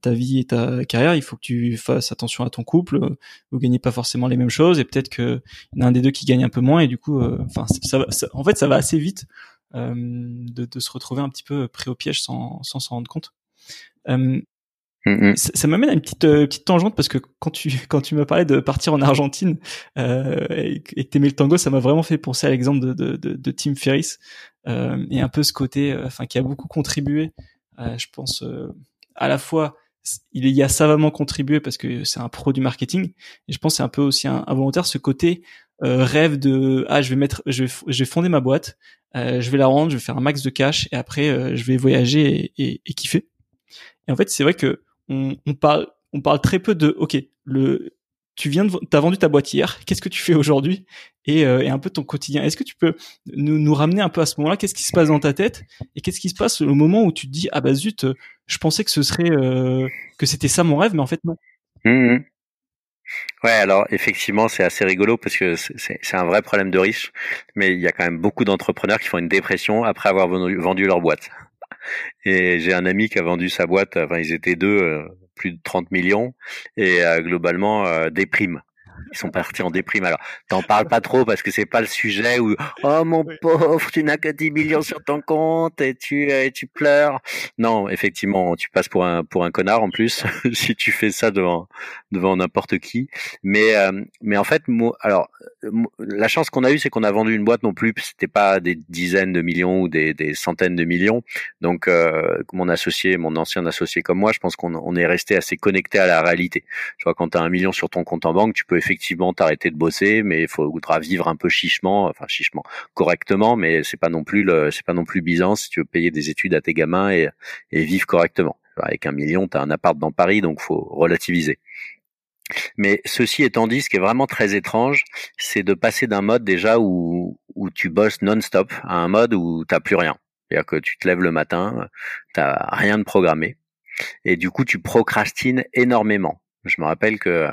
Speaker 1: ta vie et ta carrière, il faut que tu fasses attention à ton couple. Vous gagnez pas forcément les mêmes choses, et peut-être que y a un des deux qui gagne un peu moins. Et du coup, enfin, ça, ça, en fait, ça va assez vite de, de, se retrouver un petit peu pris au piège sans s'en rendre compte. Mm, mm. Ça, m'amène à une petite euh, petite tangente parce que quand tu quand tu me parlais de partir en Argentine euh, et, que t'aimais le tango, ça m'a vraiment fait penser à l'exemple de, de, de, de, Tim Ferriss euh, et un peu ce côté, euh, enfin qui a beaucoup contribué, je pense à la fois il y a savamment contribué parce que c'est un pro du marketing et je pense c'est un peu aussi un, involontaire ce côté rêve de ah je vais mettre je vais, je vais fonder ma boîte, je vais la rendre, je vais faire un max de cash et après je vais voyager et, et, et kiffer. Et en fait c'est vrai que on, parle, on parle très peu de, ok, le, tu viens de, t'as vendu ta boîte hier, qu'est-ce que tu fais aujourd'hui? Et, euh, et, un peu ton quotidien. Est-ce que tu peux nous, nous ramener un peu à ce moment-là? Qu'est-ce qui se passe dans ta tête? Et qu'est-ce qui se passe au moment où tu te dis ah bah zut, je pensais que ce serait euh, que c'était ça mon rêve, mais en fait non.
Speaker 2: Mmh ouais, alors effectivement, c'est assez rigolo parce que c'est un vrai problème de riche, mais il y a quand même beaucoup d'entrepreneurs qui font une dépression après avoir vendu leur boîte. Et j'ai un ami qui a vendu sa boîte, enfin ils étaient deux, euh, plus de 30 millions, et euh, globalement euh, des primes ils sont partis en déprime. Alors, t'en parles pas trop parce que c'est pas le sujet où oh mon pauvre, tu n'as que 10 millions sur ton compte et tu et tu pleures. Non, effectivement, tu passes pour un pour un connard en plus si tu fais ça devant devant n'importe qui. Mais euh, mais en fait, moi, alors la chance qu'on a eue, c'est qu'on a vendu une boîte non plus. C'était pas des dizaines de millions ou des, des centaines de millions. Donc euh, mon associé, mon ancien associé comme moi, je pense qu'on on est resté assez connecté à la réalité. Tu vois, quand tu as un million sur ton compte en banque, tu peux effectivement t'arrêter de bosser, mais il faudra vivre un peu chichement, enfin chichement, correctement, mais c'est pas non plus le, c'est pas non plus Byzance si tu veux payer des études à tes gamins et, et vivre correctement. Avec un million, t'as un appart dans Paris, donc faut relativiser. Mais ceci étant dit, ce qui est vraiment très étrange, c'est de passer d'un mode déjà où, où tu bosses non-stop à un mode où t'as plus rien. C'est-à-dire que tu te lèves le matin, t'as rien de programmé, et du coup tu procrastines énormément. Je me rappelle que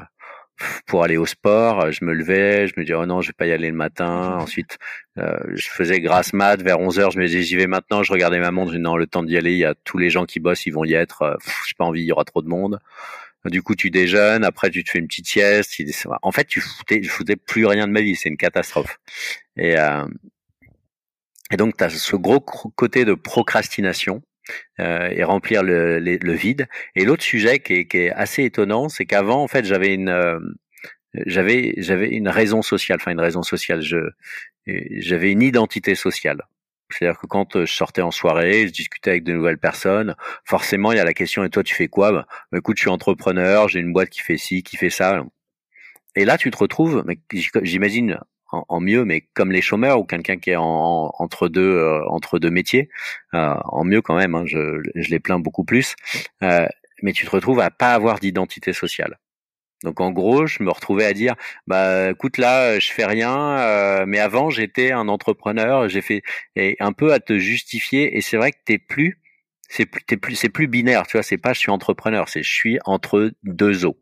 Speaker 2: pour aller au sport, euh, je me levais, je me disais oh non, je vais pas y aller le matin. Ensuite, euh, je faisais grasse mat vers 11 heures, je me disais j'y vais maintenant. Je regardais ma montre, je non, le temps d'y aller, il y a tous les gens qui bossent, ils vont y être. Euh, j'ai pas envie, il y aura trop de monde. Du coup, tu déjeunes, après tu te fais une petite sieste. En fait, tu foutais, je foutais plus rien de ma vie, c'est une catastrophe. Et euh, et donc, tu as ce gros côté de procrastination euh, et remplir le, vide. Et l'autre sujet qui est, assez étonnant, c'est qu'avant, en fait, j'avais une euh, j'avais j'avais une raison sociale, enfin une raison sociale. Je j'avais une identité sociale. C'est-à-dire que quand je sortais en soirée, je discutais avec de nouvelles personnes, forcément il y a la question et toi tu fais quoi? Bah, Écoute, je suis entrepreneur, j'ai une boîte qui fait ci, qui fait ça. Et là tu te retrouves, j'imagine en, mieux, mais comme les chômeurs ou quelqu'un qui est en, entre deux euh, entre deux métiers, euh, en mieux quand même. Hein, je, je les plains beaucoup plus. Euh, mais tu te retrouves à pas avoir d'identité sociale. Donc en gros, je me retrouvais à dire, bah écoute là, je fais rien, mais avant j'étais un entrepreneur, j'ai fait et un peu à te justifier. Et c'est vrai que t'es plus c'est plus, plus, c'est plus binaire, tu vois. C'est pas je suis entrepreneur, c'est je suis entre deux eaux.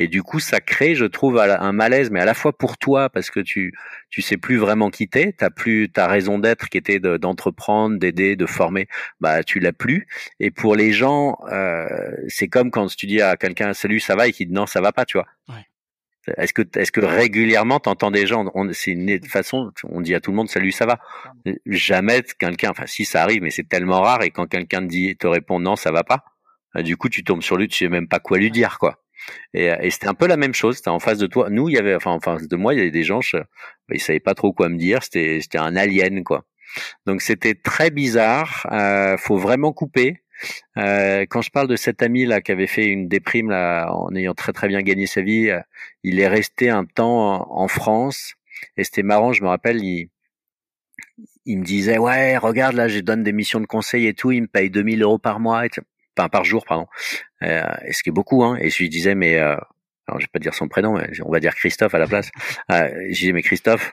Speaker 2: Et du coup, ça crée, je trouve, un malaise, mais à la fois pour toi, parce que tu tu sais plus vraiment quitter, t'as plus ta raison d'être qui était d'entreprendre, d'aider, de former, bah tu l'as plus. Et pour les gens, euh, c'est comme quand tu dis à quelqu'un salut, ça va, et qu'il dit non, ça va pas, tu vois. Ouais. Est-ce que, est-ce que régulièrement t'entends des gens, c'est une façon, on dit à tout le monde salut, ça va. Jamais quelqu'un, enfin si ça arrive, mais c'est tellement rare et quand quelqu'un te dit, te répond non, ça va pas, bah, du coup tu tombes sur lui, tu sais même pas quoi lui dire quoi. Et, et c'était un peu la même chose. C'était en face de toi. Nous, il y avait, enfin en face de moi, il y avait des gens, je, bah, ils savaient pas trop quoi me dire. C'était, c'était un alien quoi. Donc c'était très bizarre. Euh, faut vraiment couper. Euh, quand je parle de cet ami là qui avait fait une déprime là en ayant très très bien gagné sa vie, euh, il est resté un temps en, France et c'était marrant. Je me rappelle, il, il me disait ouais regarde là, je donne des missions de conseil et tout, il me paye 2000 euros par mois, et enfin par jour pardon, euh, et ce qui est beaucoup hein. Et je lui disais mais euh, alors je vais pas dire son prénom, mais on va dire Christophe à la place. euh, je disais mais Christophe,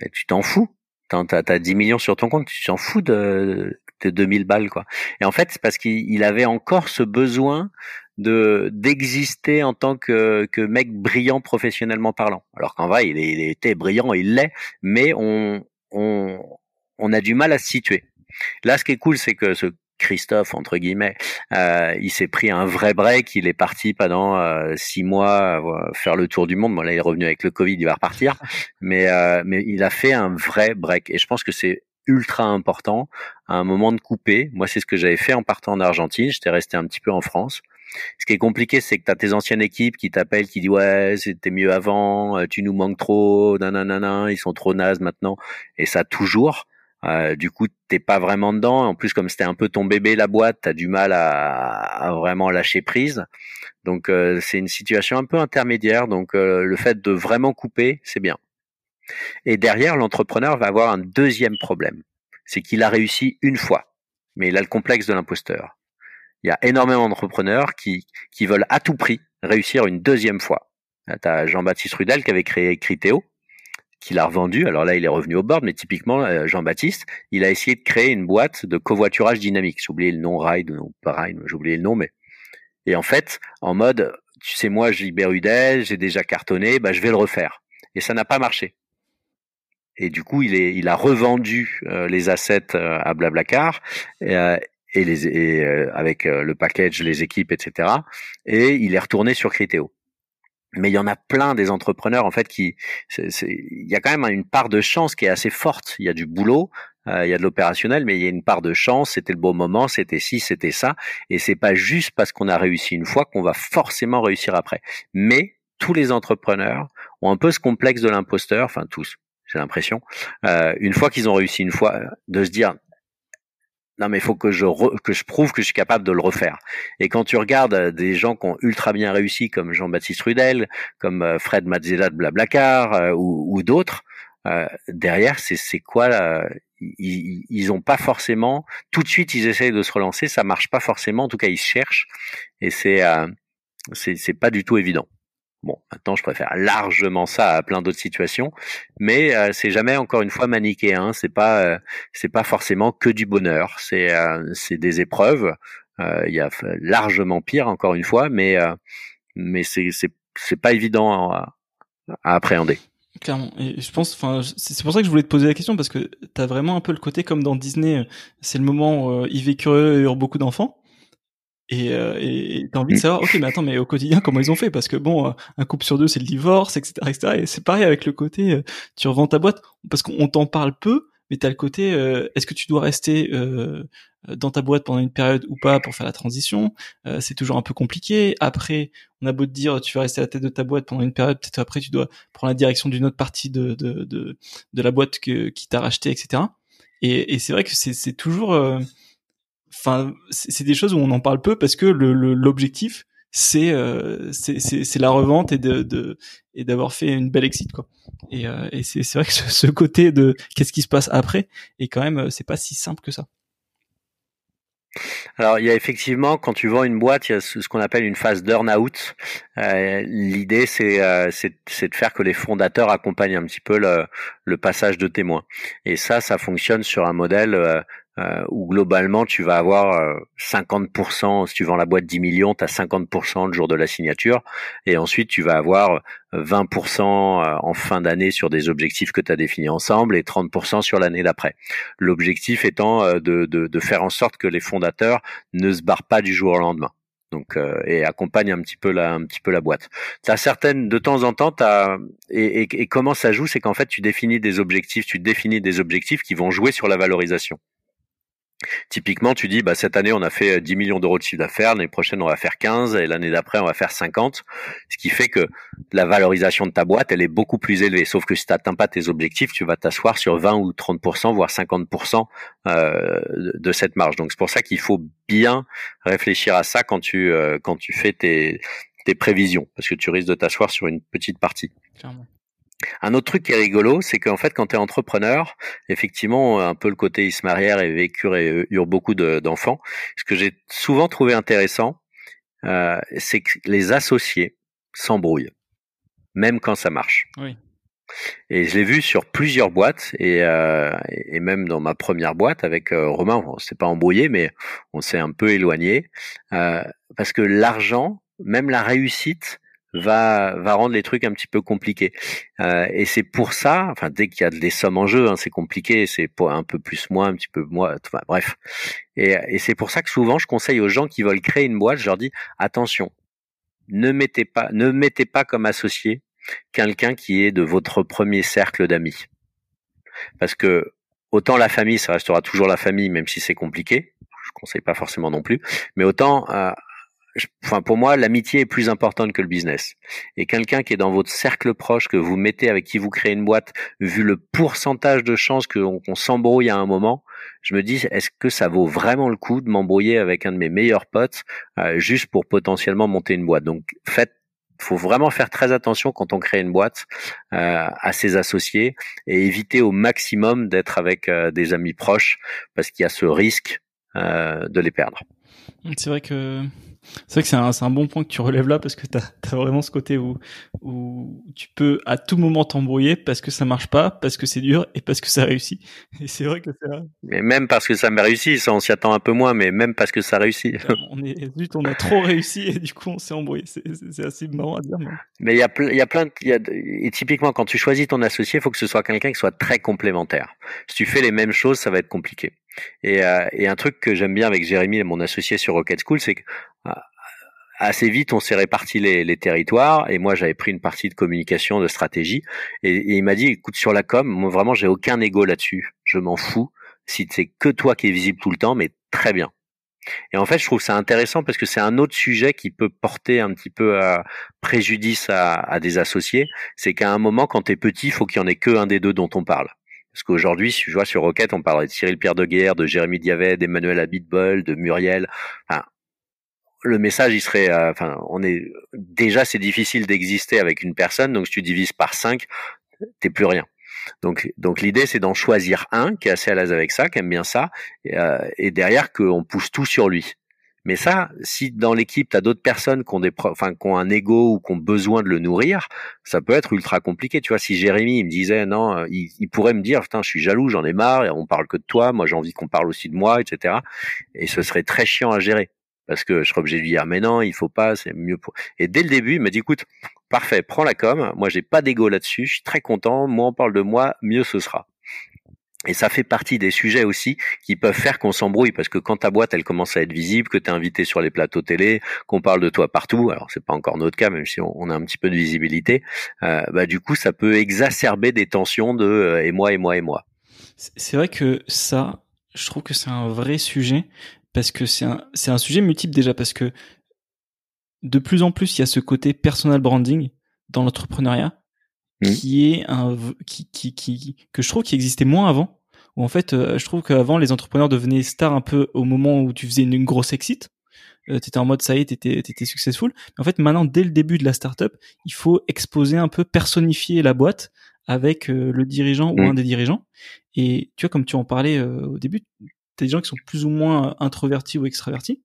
Speaker 2: mais tu t'en fous T'as as 10 millions sur ton compte, tu t'en fous de, de 2000 balles quoi. Et en fait, c'est parce qu'il avait encore ce besoin de d'exister en tant que, que mec brillant professionnellement parlant. Alors qu'en vrai, il, il était brillant, il l'est, mais on, on on a du mal à se situer. Là, ce qui est cool, c'est que ce Christophe entre guillemets, euh, il s'est pris un vrai break. Il est parti pendant euh, six mois euh, faire le tour du monde. Bon là, il est revenu avec le Covid, il va repartir, mais euh, mais il a fait un vrai break. Et je pense que c'est ultra important à un moment de couper. Moi, c'est ce que j'avais fait en partant en Argentine. J'étais resté un petit peu en France. Ce qui est compliqué, c'est que tu as tes anciennes équipes qui t'appellent, qui disent ouais, c'était mieux avant, tu nous manques trop, nanana, ils sont trop nazes maintenant, et ça toujours. Euh, du coup, t'es pas vraiment dedans. En plus, comme c'était un peu ton bébé la boîte, t'as du mal à, vraiment lâcher prise. Donc, euh, c'est une situation un peu intermédiaire. Donc, euh, le fait de vraiment couper, c'est bien. Et derrière, l'entrepreneur va avoir un deuxième problème. C'est qu'il a réussi une fois, mais il a le complexe de l'imposteur. Il y a énormément d'entrepreneurs qui, qui veulent à tout prix réussir une deuxième fois. T'as Jean-Baptiste Rudel qui avait créé Criteo qu'il a revendu. Alors là, il est revenu au board, mais typiquement, euh, Jean-Baptiste, il a essayé de créer une boîte de covoiturage dynamique. J'ai oublié le nom Ride, non pas Ride, j'ai oublié le nom, mais et en fait, en mode, tu sais, moi, Gilbert Udel, j'ai déjà cartonné, bah je vais le refaire. Et ça n'a pas marché. Et du coup, il est, il a revendu euh, les assets euh, à Blablacar et, et les, avec le package, les équipes, etc. Et il est retourné sur Criteo mais il y en a plein des entrepreneurs en fait qui il y a quand même une part de chance qui est assez forte. Il y a du boulot euh, il y a de l'opérationnel mais il y a une part de chance. C'était le bon moment c'était ci c'était ça. Et c'est pas juste parce qu'on a réussi une fois qu'on va forcément réussir après. Mais tous les entrepreneurs ont un peu ce complexe de l'imposteur enfin tous j'ai l'impression euh, une fois qu'ils ont réussi une fois de se dire non, mais il faut que je que je prouve que je suis capable de le refaire. Et quand tu regardes euh, des gens qui ont ultra bien réussi, comme Jean-Baptiste Rudel, comme euh, Fred Mazzella de Blablacar euh, ou, ou d'autres, derrière, c'est c'est quoi là ils, ils ont pas forcément tout de suite ils essayent de se relancer, ça marche pas forcément. En tout cas, ils cherchent et c'est c'est c'est pas du tout évident. Bon, maintenant, je préfère largement ça à plein d'autres situations, mais euh, c'est jamais encore une fois manichéen. Hein. C'est pas, euh, c'est pas forcément que du bonheur. C'est, euh, c'est des épreuves. Il y a largement pire, encore une fois, mais mais c'est c'est c'est pas évident à, à appréhender.
Speaker 1: Clairement. Et je pense, enfin, c'est pour ça que je voulais te poser la question parce que t'as vraiment un peu le côté comme dans Disney, c'est le moment où Yves Curieux eurent beaucoup d'enfants. Et euh, et t'as envie de savoir, ok, mais attends, mais au quotidien, comment ils ont fait? Parce que bon, euh, un couple sur deux, c'est le divorce, etc., etc. Et c'est pareil avec le côté, euh, tu revends ta boîte, parce qu'on t'en parle peu, mais t'as le côté, est-ce que tu dois rester dans ta boîte pendant une période ou pas pour faire la transition? C'est toujours un peu compliqué. Après, on a beau te dire, tu vas rester à la tête de ta boîte pendant une période, peut-être après, tu dois prendre la direction d'une autre partie de de, de, de la boîte que, qui t'a racheté, etc. Et, et c'est vrai que c'est toujours enfin, c'est des choses où on en parle peu parce que l'objectif, c'est euh, c'est la revente et de, de et d'avoir fait une belle exit quoi. Et, euh, et c'est vrai que ce, côté de qu'est-ce qui se passe après est quand même c'est pas si simple que ça.
Speaker 2: Alors il y a effectivement quand tu vends une boîte, il y a ce qu'on appelle une phase d'earn-out. Euh, L'idée c'est euh, c'est de faire que les fondateurs accompagnent un petit peu le, le passage de témoins. Et ça, ça fonctionne sur un modèle euh, euh, où globalement tu vas avoir 50%, euh, si tu vends la boîte 10 millions, tu as 50% le jour de la signature, et ensuite tu vas avoir 20% en fin d'année sur des objectifs que tu as définis ensemble et 30% sur l'année d'après. L'objectif étant de, de, de faire en sorte que les fondateurs ne se barrent pas du jour au lendemain donc euh, et accompagne un petit peu la un petit peu la boîte. T'as certaines de temps en temps t'as et, et, et comment ça joue, c'est qu'en fait tu définis des objectifs, tu définis des objectifs qui vont jouer sur la valorisation. Typiquement, tu dis, bah, cette année, on a fait 10 millions d'euros de chiffre d'affaires, l'année prochaine, on va faire 15, et l'année d'après, on va faire 50, ce qui fait que la valorisation de ta boîte, elle est beaucoup plus élevée. Sauf que si tu n'atteins pas tes objectifs, tu vas t'asseoir sur 20 ou 30%, voire 50% euh, de cette marge. Donc, c'est pour ça qu'il faut bien réfléchir à ça quand tu, euh, quand tu fais tes, tes prévisions, parce que tu risques de t'asseoir sur une petite partie. Un autre truc qui est rigolo, c'est qu'en fait, quand tu es entrepreneur, effectivement, un peu le côté ils se marièrent et vécurent et eurent beaucoup d'enfants. Ce que j'ai souvent trouvé intéressant, euh, c'est que les associés s'embrouillent, même quand ça marche.
Speaker 1: Oui.
Speaker 2: Et je l'ai vu sur plusieurs boîtes et, euh, et même dans ma première boîte avec euh, Romain, on s'est pas embrouillé, mais on s'est un peu éloigné euh, parce que l'argent, même la réussite, va va rendre les trucs un petit peu compliqués. Euh, et c'est pour ça, enfin dès qu'il y a des sommes en jeu, hein, c'est compliqué, c'est un peu plus moins, un petit peu moins, enfin, bref. Et, et c'est pour ça que souvent je conseille aux gens qui veulent créer une boîte, je leur dis attention, ne mettez pas, ne mettez pas comme associé quelqu'un qui est de votre premier cercle d'amis, parce que autant la famille, ça restera toujours la famille, même si c'est compliqué. Je conseille pas forcément non plus, mais autant euh, enfin pour moi, l'amitié est plus importante que le business. Et quelqu'un qui est dans votre cercle proche, que vous mettez avec qui vous créez une boîte, vu le pourcentage de chances qu'on s'embrouille à un moment, je me dis, est-ce que ça vaut vraiment le coup de m'embrouiller avec un de mes meilleurs potes euh, juste pour potentiellement monter une boîte? Donc faites faut vraiment faire très attention quand on crée une boîte euh, à ses associés et éviter au maximum d'être avec euh, des amis proches parce qu'il y a ce risque de les perdre.
Speaker 1: C'est vrai que c'est vrai que c'est un, un, bon point que tu relèves là parce que tu as, vraiment ce côté où, où tu peux à tout moment t'embrouiller parce que ça marche pas, parce que c'est dur et parce que ça réussit. Et c'est vrai que c'est vrai.
Speaker 2: Mais même parce que ça m'a réussi, ça on s'y attend un peu moins, mais même parce que ça réussit.
Speaker 1: on est, zut, on a trop réussi et du coup on s'est embrouillé. C'est assez marrant à dire.
Speaker 2: Mais il y a, il y a plein, de, y a, et typiquement quand tu choisis ton associé, il faut que ce soit quelqu'un qui soit très complémentaire. Si tu fais les mêmes choses, ça va être compliqué. Et, euh, et un truc que j'aime bien avec Jérémy, mon associé sur Rocket School, c'est que euh, assez vite, on s'est réparti les, les, territoires et moi j'avais pris une partie de communication, de stratégie et, il m'a dit écoute sur la com, moi vraiment j'ai aucun ego là-dessus, je m'en fous. Si c'est que toi qui es visible tout le temps, mais très bien. Et en fait, je trouve ça intéressant parce que c'est un autre sujet qui peut porter un petit peu à préjudice à, à des associés. C'est qu'à un moment, quand t'es petit, il faut qu'il y en ait que un des deux dont on parle. Parce qu'aujourd'hui, je vois sur Rocket, on parlerait de Cyril Pierre de Guerre, de Jérémy Diavet, d'Emmanuel Abitbol, de Muriel. Le message, il serait, euh, enfin, on est déjà, c'est difficile d'exister avec une personne, donc si tu divises par 5, t'es plus rien. Donc, donc l'idée, c'est d'en choisir un qui est assez à l'aise avec ça, qui aime bien ça, et, euh, et derrière qu'on pousse tout sur lui. Mais ça, si dans l'équipe, tu as d'autres personnes qui ont, des, enfin, qui ont un ego ou qui ont besoin de le nourrir, ça peut être ultra compliqué. Tu vois, si Jérémy me disait non, euh, il, il pourrait me dire, putain, je suis jaloux, j'en ai marre, on parle que de toi, moi j'ai envie qu'on parle aussi de moi, etc. Et ce serait très chiant à gérer. Parce que je serais obligé de lui dire, mais non, il faut pas, c'est mieux pour... Et dès le début, il m'a dit, écoute, parfait, prends la com, moi j'ai pas d'ego là-dessus, je suis très content, moi on parle de moi, mieux ce sera. Et ça fait partie des sujets aussi qui peuvent faire qu'on s'embrouille parce que quand ta boîte elle commence à être visible, que tu es invité sur les plateaux télé, qu'on parle de toi partout, alors c'est pas encore notre cas même si on, a un petit peu de visibilité, euh, bah du coup ça peut exacerber des tensions de euh, et moi et moi et moi.
Speaker 1: C'est vrai que ça, je trouve que c'est un vrai sujet parce que c'est un c'est un sujet multiple déjà parce que de plus en plus il y a ce côté personal branding dans l'entrepreneuriat Mmh. qui est un qui, qui, qui que je trouve qui existait moins avant où en fait euh, je trouve qu'avant les entrepreneurs devenaient stars un peu au moment où tu faisais une, grosse exit. Euh, t'étais en mode ça y est t'étais t'étais successful. Mais en fait maintenant dès le début de la startup il faut exposer un peu personnifier la boîte avec euh, le dirigeant ou mmh. un des dirigeants. Et tu vois comme tu en parlais euh, au début t'as des gens qui sont plus ou moins introvertis ou extravertis.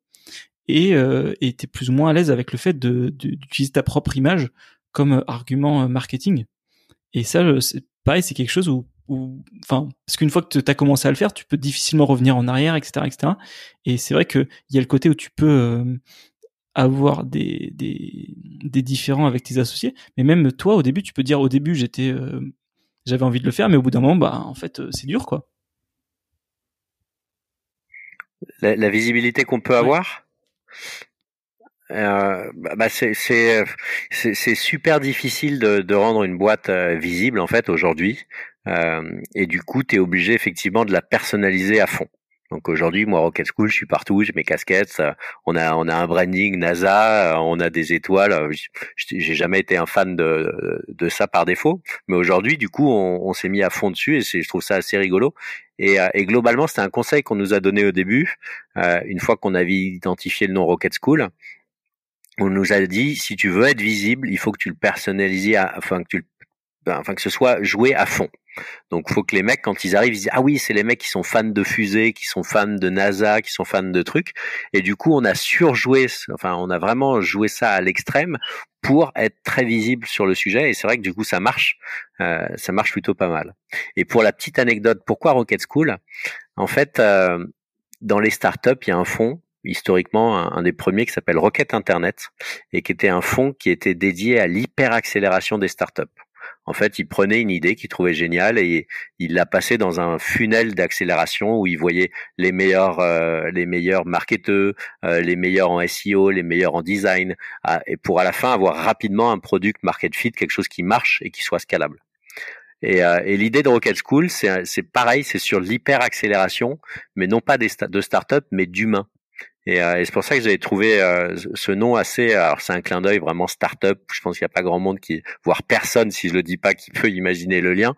Speaker 1: Et et t'es plus ou moins à l'aise avec le fait de d'utiliser ta propre image comme argument marketing et ça, c'est pareil, c'est quelque chose où enfin parce qu'une fois que tu as commencé à le faire, tu peux difficilement revenir en arrière, etc., etc. Et c'est vrai que il y a le côté où tu peux euh, avoir des, des des différends avec tes associés, mais même toi au début, tu peux dire au début j'étais euh, j'avais envie de le faire, mais au bout d'un moment, bah en fait c'est dur quoi.
Speaker 2: La, visibilité qu'on peut avoir? Euh, bah, bah c'est c'est super difficile de, de, rendre une boîte visible en fait aujourd'hui euh, et du coup, tu es obligé effectivement de la personnaliser à fond. Donc aujourd'hui, moi, Rocket School, je suis partout, j'ai mes casquettes, on a on a un branding NASA, on a des étoiles. J'ai jamais été un fan de de ça par défaut, mais aujourd'hui, du coup, on, s'est mis à fond dessus et je trouve ça assez rigolo. Et, euh, et globalement, c'était un conseil qu'on nous a donné au début, euh, une fois qu'on avait identifié le nom Rocket School. On nous a dit si tu veux être visible, il faut que tu le personnalises, enfin que tu ben, enfin que ce soit joué à fond. Donc, faut que les mecs, quand ils arrivent, ils disent ah oui, c'est les mecs qui sont fans de fusées, qui sont fans de NASA, qui sont fans de trucs. Et du coup, on a surjoué, enfin, on a vraiment joué ça à l'extrême pour être très visible sur le sujet. Et c'est vrai que du coup, ça marche, euh, ça marche plutôt pas mal. Et pour la petite anecdote, pourquoi Rocket School? En fait, euh, dans les startups, il y a un fonds historiquement un, des premiers qui s'appelle Rocket Internet et qui était un fonds qui était dédié à l'hyperaccélération des startups. En fait, il prenait une idée qu'il trouvait géniale et il l'a passée dans un funnel d'accélération où il voyait les meilleurs, euh, les meilleurs marketeurs, euh, les meilleurs en SEO, les meilleurs en design, et pour à la fin avoir rapidement un product market fit, quelque chose qui marche et qui soit scalable. Et, euh, l'idée de Rocket School, c'est pareil, c'est sur l'hyper accélération, mais non pas des de start-up, mais d'humains. Euh, et, c'est pour ça que j'avais trouvé euh, ce nom assez. Alors c'est un clin d'œil vraiment start-up. Je pense qu'il n'y a pas grand monde qui, voire personne, si je le dis pas, qui peut imaginer le lien.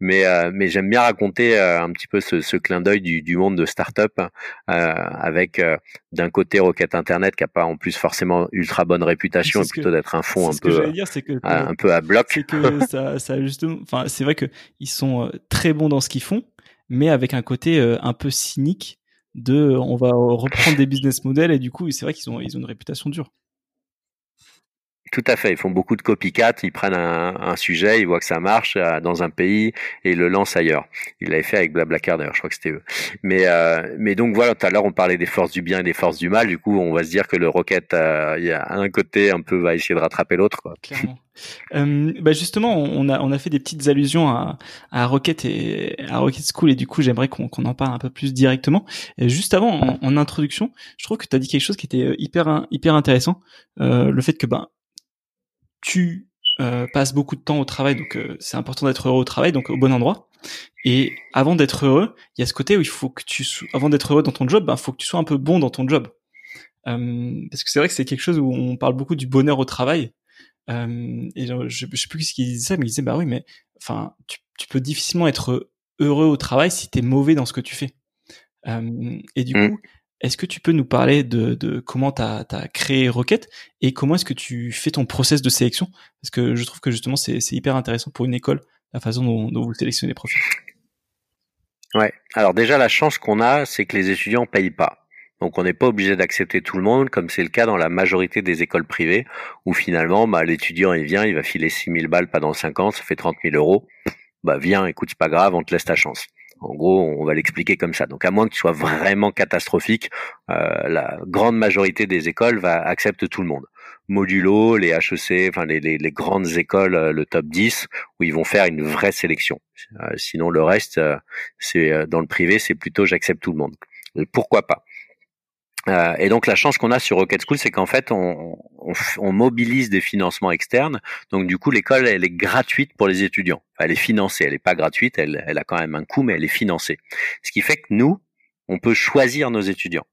Speaker 2: Mais euh, mais j'aime bien raconter un petit peu ce, ce clin d'œil du, du, monde de start-up avec d'un côté Rocket Internet qui a pas en plus forcément ultra bonne réputation, et plutôt d'être un fond un peu dire, que un peu à bloc.
Speaker 1: C'est que ça, ça justement. Enfin, c'est vrai que ils sont très bons dans ce qu'ils font, mais avec un côté un peu cynique de on va reprendre des business models et du coup c'est vrai qu'ils ont ils ont une réputation dure.
Speaker 2: Tout à fait. Ils font beaucoup de copycat. Ils prennent un, sujet, ils voient que ça marche euh, dans un pays et ils le lancent ailleurs. Ils l'avaient fait avec Blablacar d'ailleurs. Je crois que c'était eux. Mais euh, mais donc voilà. Tout à l'heure on parlait des forces du bien et des forces du mal. Du coup on va se dire que le Rocket, euh, il y a un côté un peu va essayer de rattraper l'autre.
Speaker 1: Clairement. Euh, bah justement, on a on a fait des petites allusions à, à Rocket et à Rocket School et du coup j'aimerais qu'on qu'on en parle un peu plus directement. Juste avant, en, introduction, je trouve que tu as dit quelque chose qui était hyper hyper intéressant, euh, le fait que ben tu euh, passes beaucoup de temps au travail, donc euh, c'est important d'être heureux au travail, donc au bon endroit. Et avant d'être heureux, il y a ce côté où il faut que tu, avant d'être heureux dans ton job, il ben, faut que tu sois un peu bon dans ton job. Euh, parce que c'est vrai que c'est quelque chose où on parle beaucoup du bonheur au travail. Euh, et je, je, sais plus ce qu'il disait mais il disait bah oui, mais enfin, tu, tu peux difficilement être heureux au travail si tu es mauvais dans ce que tu fais. Euh, et du mmh. coup, est-ce que tu peux nous parler de, comment tu as, créé Rocket et comment est-ce que tu fais ton process de sélection? Parce que je trouve que justement c'est hyper intéressant pour une école, la façon dont, vous sélectionnez les profils.
Speaker 2: Ouais. Alors déjà la chance qu'on a, c'est que les étudiants payent pas. Donc on n'est pas obligé d'accepter tout le monde, comme c'est le cas dans la majorité des écoles privées, où finalement bah, l'étudiant il vient, il va filer 6000 balles pendant 5 ans, ça fait 30 000 euros. Bah viens, écoute, c'est pas grave, on te laisse ta chance. En gros, on va l'expliquer comme ça. Donc, à moins que tu sois vraiment catastrophique, euh, la grande majorité des écoles va accepte tout le monde. Modulo, les HEC, enfin les, grandes écoles, euh, le top 10, où ils vont faire une vraie sélection. Euh, sinon, le reste, c'est dans le privé, c'est plutôt j'accepte tout le monde. pourquoi pas? Euh, et donc la chance qu'on a sur Rocket School, c'est qu'en fait on, mobilise des financements externes. Donc du coup l'école elle est gratuite pour les étudiants. elle est financée, elle est pas gratuite, elle, a quand même un coût, mais elle est financée. Ce qui fait que nous, on peut choisir nos étudiants.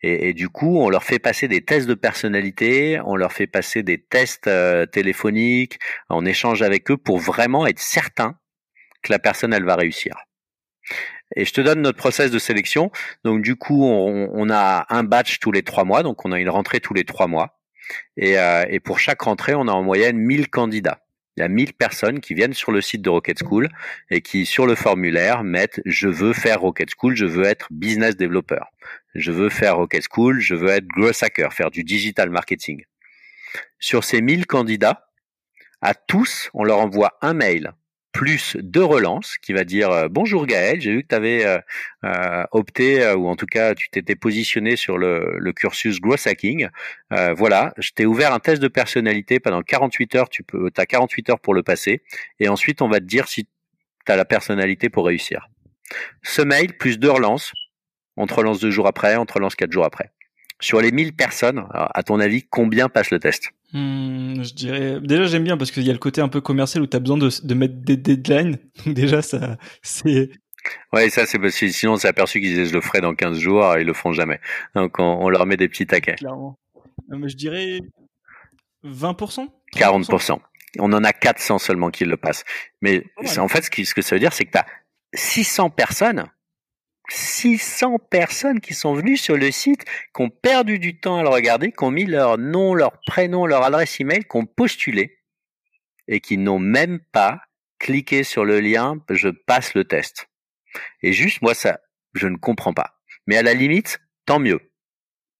Speaker 2: Et, et, du coup, on leur fait passer des tests de personnalité, on leur fait passer des tests euh, téléphoniques, on échange avec eux pour vraiment être certain que la personne elle va réussir. Et je te donne notre process de sélection. Donc du coup, on, a un batch tous les trois mois, donc on a une rentrée tous les trois mois. Et, euh, pour chaque rentrée, on a en moyenne 1000 candidats. Il y a 1000 personnes qui viennent sur le site de Rocket School et qui, sur le formulaire, mettent je veux faire Rocket School, je veux être business developer. Je veux faire Rocket School, je veux être growth hacker, faire du digital marketing. Sur ces 1000 candidats, à tous, on leur envoie un mail plus deux relances qui va dire euh, bonjour Gaël, j'ai vu que tu avais euh, euh, opté ou en tout cas tu t'étais positionné sur le, le cursus growth hacking. voilà, je t'ai ouvert un test de personnalité pendant 48 heures, tu peux as 48 heures pour le passer et ensuite on va te dire si tu as la personnalité pour réussir. Ce mail plus deux relances, on te relance deux jours après, on te relance quatre jours après. Sur les 1000 personnes, à ton avis, combien passent le test?
Speaker 1: Hmm, je dirais déjà j'aime bien parce qu'il y a le côté un peu commercial où tu as besoin de, de mettre des deadlines. Donc déjà ça c'est
Speaker 2: Ouais, ça c'est parce que sinon on s'est aperçu qu'ils disaient je le ferai dans 15 jours et ils le feront jamais. Donc on, leur met des petits taquets.
Speaker 1: Clairement. mais je dirais 20%,
Speaker 2: 40%. On en a 400 seulement qui le passent. Mais en fait ce, ce que ça veut dire c'est que tu as 600 personnes 600 personnes qui sont venues sur le site, qui ont perdu du temps à le regarder, qui ont mis leur nom, leur prénom, leur adresse email, qui ont postulé et qui n'ont même pas cliqué sur le lien je passe le test. Et juste moi ça je ne comprends pas. Mais à la limite, tant mieux.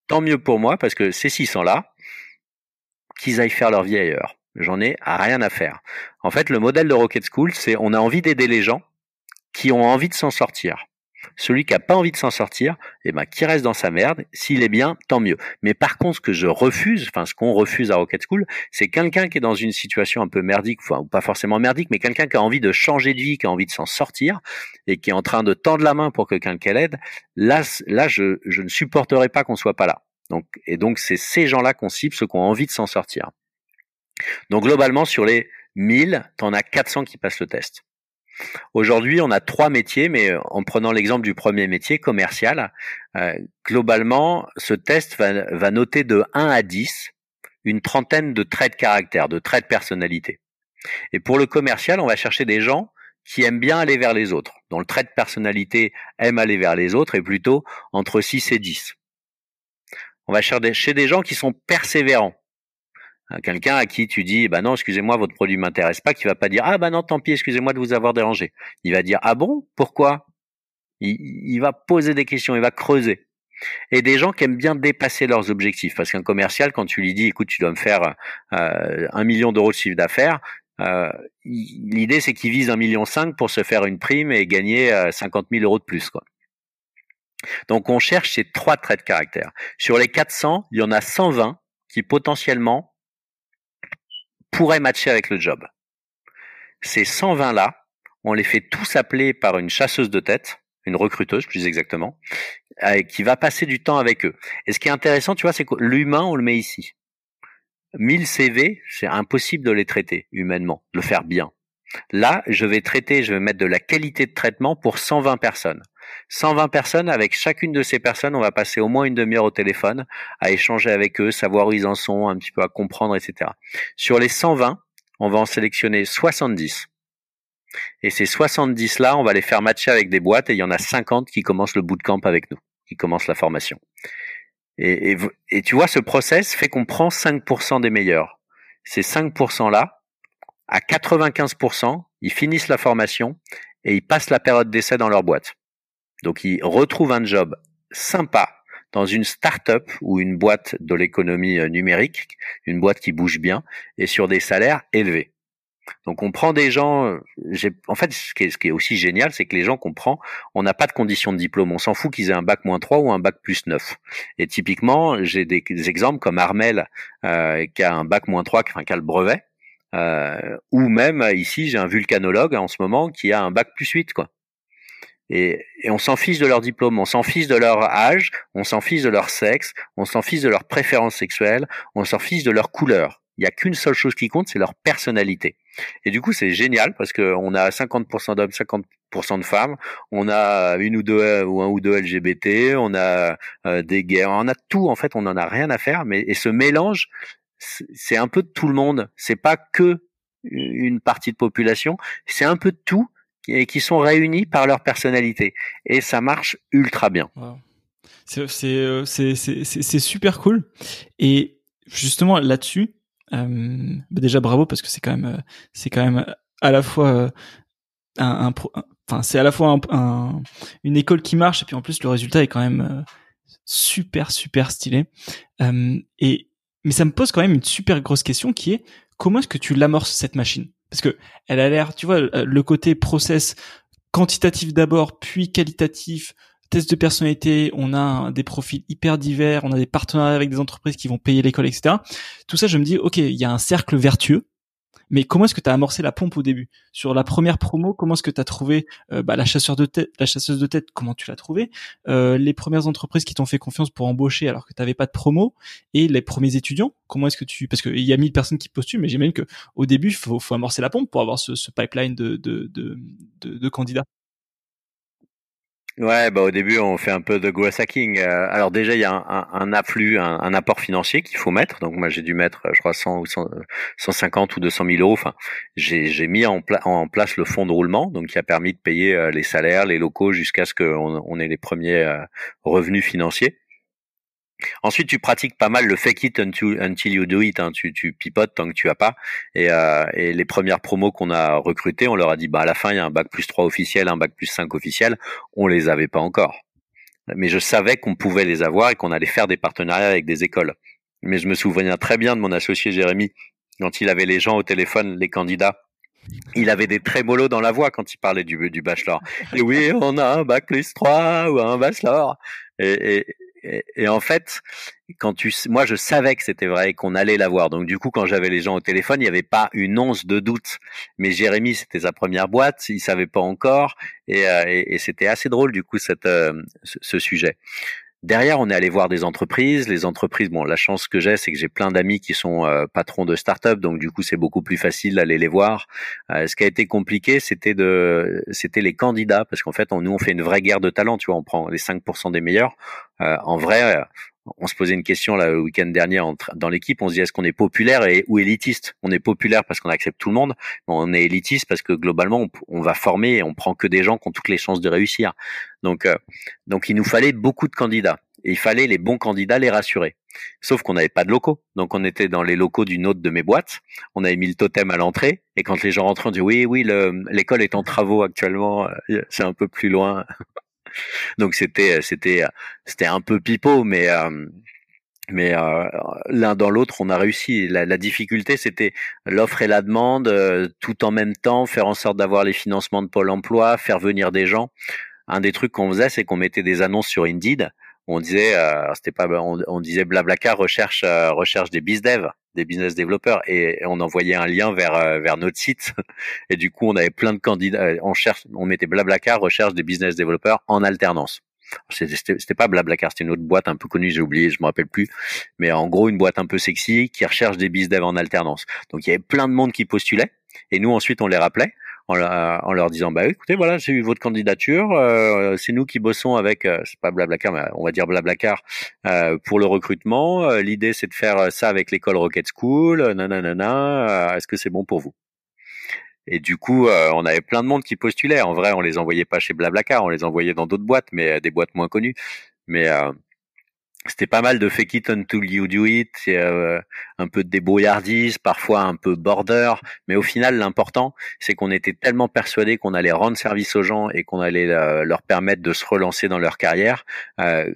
Speaker 2: Tant mieux pour moi parce que ces 600 là qu'ils aillent faire leur vie ailleurs. J'en ai rien à faire. En fait, le modèle de Rocket School, c'est on a envie d'aider les gens qui ont envie de s'en sortir. Celui qui a pas envie de s'en sortir, eh ben, qui reste dans sa merde. S'il est bien, tant mieux. Mais par contre, ce que je refuse, enfin, ce qu'on refuse à Rocket School, c'est quelqu'un qui est dans une situation un peu merdique, enfin, pas forcément merdique, mais quelqu'un qui a envie de changer de vie, qui a envie de s'en sortir, et qui est en train de tendre la main pour que quelqu'un l'aide. Là, là, je, je ne supporterai pas qu'on soit pas là. Donc, et donc, c'est ces gens-là qu'on cible, ceux qui ont envie de s'en sortir. Donc, globalement, sur les 1000, t'en as 400 qui passent le test. Aujourd'hui, on a trois métiers, mais euh, en prenant l'exemple du premier métier, commercial, euh, globalement, ce test va, noter de 1 à 10 une trentaine de traits de caractère, de traits de personnalité. Et pour le commercial, on va chercher des gens qui aiment bien aller vers les autres, dont le trait de personnalité aime aller vers les autres, et plutôt entre 6 et 10. On va chercher des gens qui sont persévérants, quelqu'un à qui tu dis bah non excusez-moi votre produit m'intéresse pas qui va pas dire ah bah non tant pis excusez-moi de vous avoir dérangé. Il va dire ah bon? Pourquoi? Il, va poser des questions il va creuser. Et des gens qui aiment bien dépasser leurs objectifs parce qu'un commercial quand tu lui dis écoute tu dois me faire euh, un million d'euros de chiffre d'affaires euh, l'idée c'est qu'il vise un million cinq pour se faire une prime et gagner euh, 50 000 euros de plus quoi. Donc on cherche ces trois traits de caractère. Sur les 400 il y en a 120 qui potentiellement pourrait matcher avec le job. Ces 120 là, on les fait tous appeler par une chasseuse de tête, une recruteuse plus exactement, euh, qui va passer du temps avec eux. Et ce qui est intéressant, tu vois, c'est que l'humain, on le met ici. 1000 CV, c'est impossible de les traiter humainement, de le faire bien. Là, je vais traiter, je vais mettre de la qualité de traitement pour 120 personnes. 120 personnes, avec chacune de ces personnes, on va passer au moins une demi-heure au téléphone, à échanger avec eux, savoir où ils en sont, un petit peu à comprendre, etc. Sur les 120, on va en sélectionner 70. Et ces 70-là, on va les faire matcher avec des boîtes et il y en a 50 qui commencent le bootcamp avec nous, qui commencent la formation. Et, tu vois, ce process fait qu'on prend 5% des meilleurs. Ces 5%-là, à 95%, ils finissent la formation et ils passent la période d'essai dans leur boîte. Donc ils retrouvent un job sympa dans une start-up ou une boîte de l'économie euh, numérique, une boîte qui bouge bien et sur des salaires élevés. Donc on prend des gens. Euh, en fait, ce qui, est, aussi génial, c'est que les gens qu'on prend, on n'a pas de condition de diplôme. On s'en fout qu'ils aient un bac moins 3 ou un bac plus 9. Et typiquement, j'ai des, exemples comme Armel euh, qui a un bac moins 3, enfin qui a le brevet, euh, ou même ici j'ai un vulcanologue en ce moment qui a un bac plus 8 quoi. Et, et on s'en fiche de leur diplôme, on s'en fiche de leur âge, on s'en fiche de leur sexe, on s'en fiche de leur préférence sexuelle, on s'en fiche de leur couleur. Il n'y a qu'une seule chose qui compte, c'est leur personnalité. Et du coup, c'est génial parce qu'on a 50% d'hommes, 50% de femmes, on a une ou deux ou un ou deux LGBT, on a euh, des guerres, on a tout en fait, on n'en a rien à faire. Mais et ce mélange, c'est un peu de tout le monde. C'est pas que une partie de population, c'est un peu de tout et qui sont réunis par leur personnalité. Et ça marche ultra bien.
Speaker 1: Euh, c'est super cool. Et justement là-dessus, euh, bah déjà bravo parce que c'est quand même euh, c'est quand même à la fois un, enfin c'est à la fois un, une école qui marche et puis en plus le résultat est quand même super super stylé. et mais ça me pose quand même une super grosse question qui est comment est-ce que tu l'amorces cette machine? Parce que elle a l'air, tu vois, le côté process quantitatif d'abord, puis qualitatif, test de personnalité, on a des profils hyper divers, on a des partenariats avec des entreprises qui vont payer l'école, etc. Tout ça, je me dis, ok, il y a un cercle vertueux. Mais comment est-ce que tu as amorcé la pompe au début? Sur la première promo, comment est-ce que tu as trouvé euh, bah, la chasseuse de tête Comment tu l'as trouvé euh, Les premières entreprises qui t'ont fait confiance pour embaucher alors que tu n'avais pas de promo et les premiers étudiants. Comment est-ce que tu Parce qu'il y a mille personnes qui postulent, mais j'imagine que au début, il faut, amorcer la pompe pour avoir ce, pipeline de, de candidats.
Speaker 2: Ouais, bah au début on fait un peu de growth hacking. Euh, alors déjà il y a un, un, afflux, un, apport financier qu'il faut mettre. Donc moi j'ai dû mettre, je crois 100 ou 150 ou 200 000 euros. Enfin, j'ai mis en, en, place le fonds de roulement, donc qui a permis de payer euh, les salaires, les locaux jusqu'à ce qu'on on ait les premiers euh, revenus financiers. Ensuite, tu pratiques pas mal le fake it until, you do it. Hein. Tu, tu pipotes tant que tu as pas. Et, euh, et les premières promos qu'on a recrutées, on leur a dit, bah à la fin, il y a un bac plus 3 officiel, un bac plus 5 officiel. On les avait pas encore. Mais je savais qu'on pouvait les avoir et qu'on allait faire des partenariats avec des écoles. Mais je me souviens très bien de mon associé Jérémy, quand il avait les gens au téléphone, les candidats, il avait des trémolos dans la voix quand il parlait du, du bachelor. Et oui, on a un bac plus 3 ou un bachelor. Et, et, et, en fait, quand tu, moi, je savais que c'était vrai qu'on allait l'avoir. Donc, du coup, quand j'avais les gens au téléphone, il n'y avait pas une once de doute. Mais Jérémy, c'était sa première boîte, il savait pas encore, et, euh, et c'était assez drôle, du coup, cette, euh, ce sujet. Derrière, on est allé voir des entreprises. Les entreprises, bon, la chance que j'ai, c'est que j'ai plein d'amis qui sont euh, patrons de start-up, donc du coup, c'est beaucoup plus facile d'aller les voir. Euh, ce qui a été compliqué, c'était de, c'était les candidats, parce qu'en fait, on, nous, on fait une vraie guerre de talent. Tu vois, on prend les 5% des meilleurs. Euh, en vrai, on se posait une question là le week-end dernier dans l'équipe. On se dit est-ce qu'on est populaire et ou élitiste? On est populaire parce qu'on accepte tout le monde, mais on est élitiste parce que globalement on, va former et on prend que des gens qui ont toutes les chances de réussir. Donc euh, donc il nous fallait beaucoup de candidats et il fallait les bons candidats les rassurer. Sauf qu'on n'avait pas de locaux, donc on était dans les locaux d'une autre de mes boîtes. On avait mis le totem à l'entrée et quand les gens rentraient, on dit oui oui l'école est en travaux actuellement, euh, c'est un peu plus loin. Donc c'était c'était c'était un peu pipeau, mais euh, mais euh, l'un dans l'autre, on a réussi. La, la difficulté, c'était l'offre et la demande, euh, tout en même temps, faire en sorte d'avoir les financements de Pôle Emploi, faire venir des gens. Un des trucs qu'on faisait, c'est qu'on mettait des annonces sur Indeed. On disait, c'était pas, on, on, disait Blablacar recherche recherche des bizdev des business développeurs et, on envoyait un lien vers euh, vers notre site. Et du coup on avait plein de candidats euh, on cherche on mettait Blablacar recherche des business développeurs en alternance. C'était pas Blablacar c'était une autre boîte un peu connue j'ai oublié je me rappelle plus. Mais en gros une boîte un peu sexy qui recherche des business en alternance. Donc il y avait plein de monde qui postulait et nous ensuite on les rappelait en, leur disant bah écoutez voilà j'ai eu votre candidature euh, c'est nous qui bossons avec euh, c'est pas Blablacar mais on va dire Blablacar euh, pour le recrutement euh, l'idée c'est de faire ça avec l'école Rocket School nanana est-ce que c'est bon pour vous? Et du coup, on avait plein de monde qui postulait. En vrai, on les envoyait pas chez Blablacar, on les envoyait dans d'autres boîtes, mais des boîtes moins connues. Mais c'était pas mal de fake it until you do it, euh, un peu de débrouillardise, parfois un peu border, mais au final l'important c'est qu'on était tellement persuadés qu'on allait rendre service aux gens et qu'on allait euh, leur permettre de se relancer dans leur carrière, euh,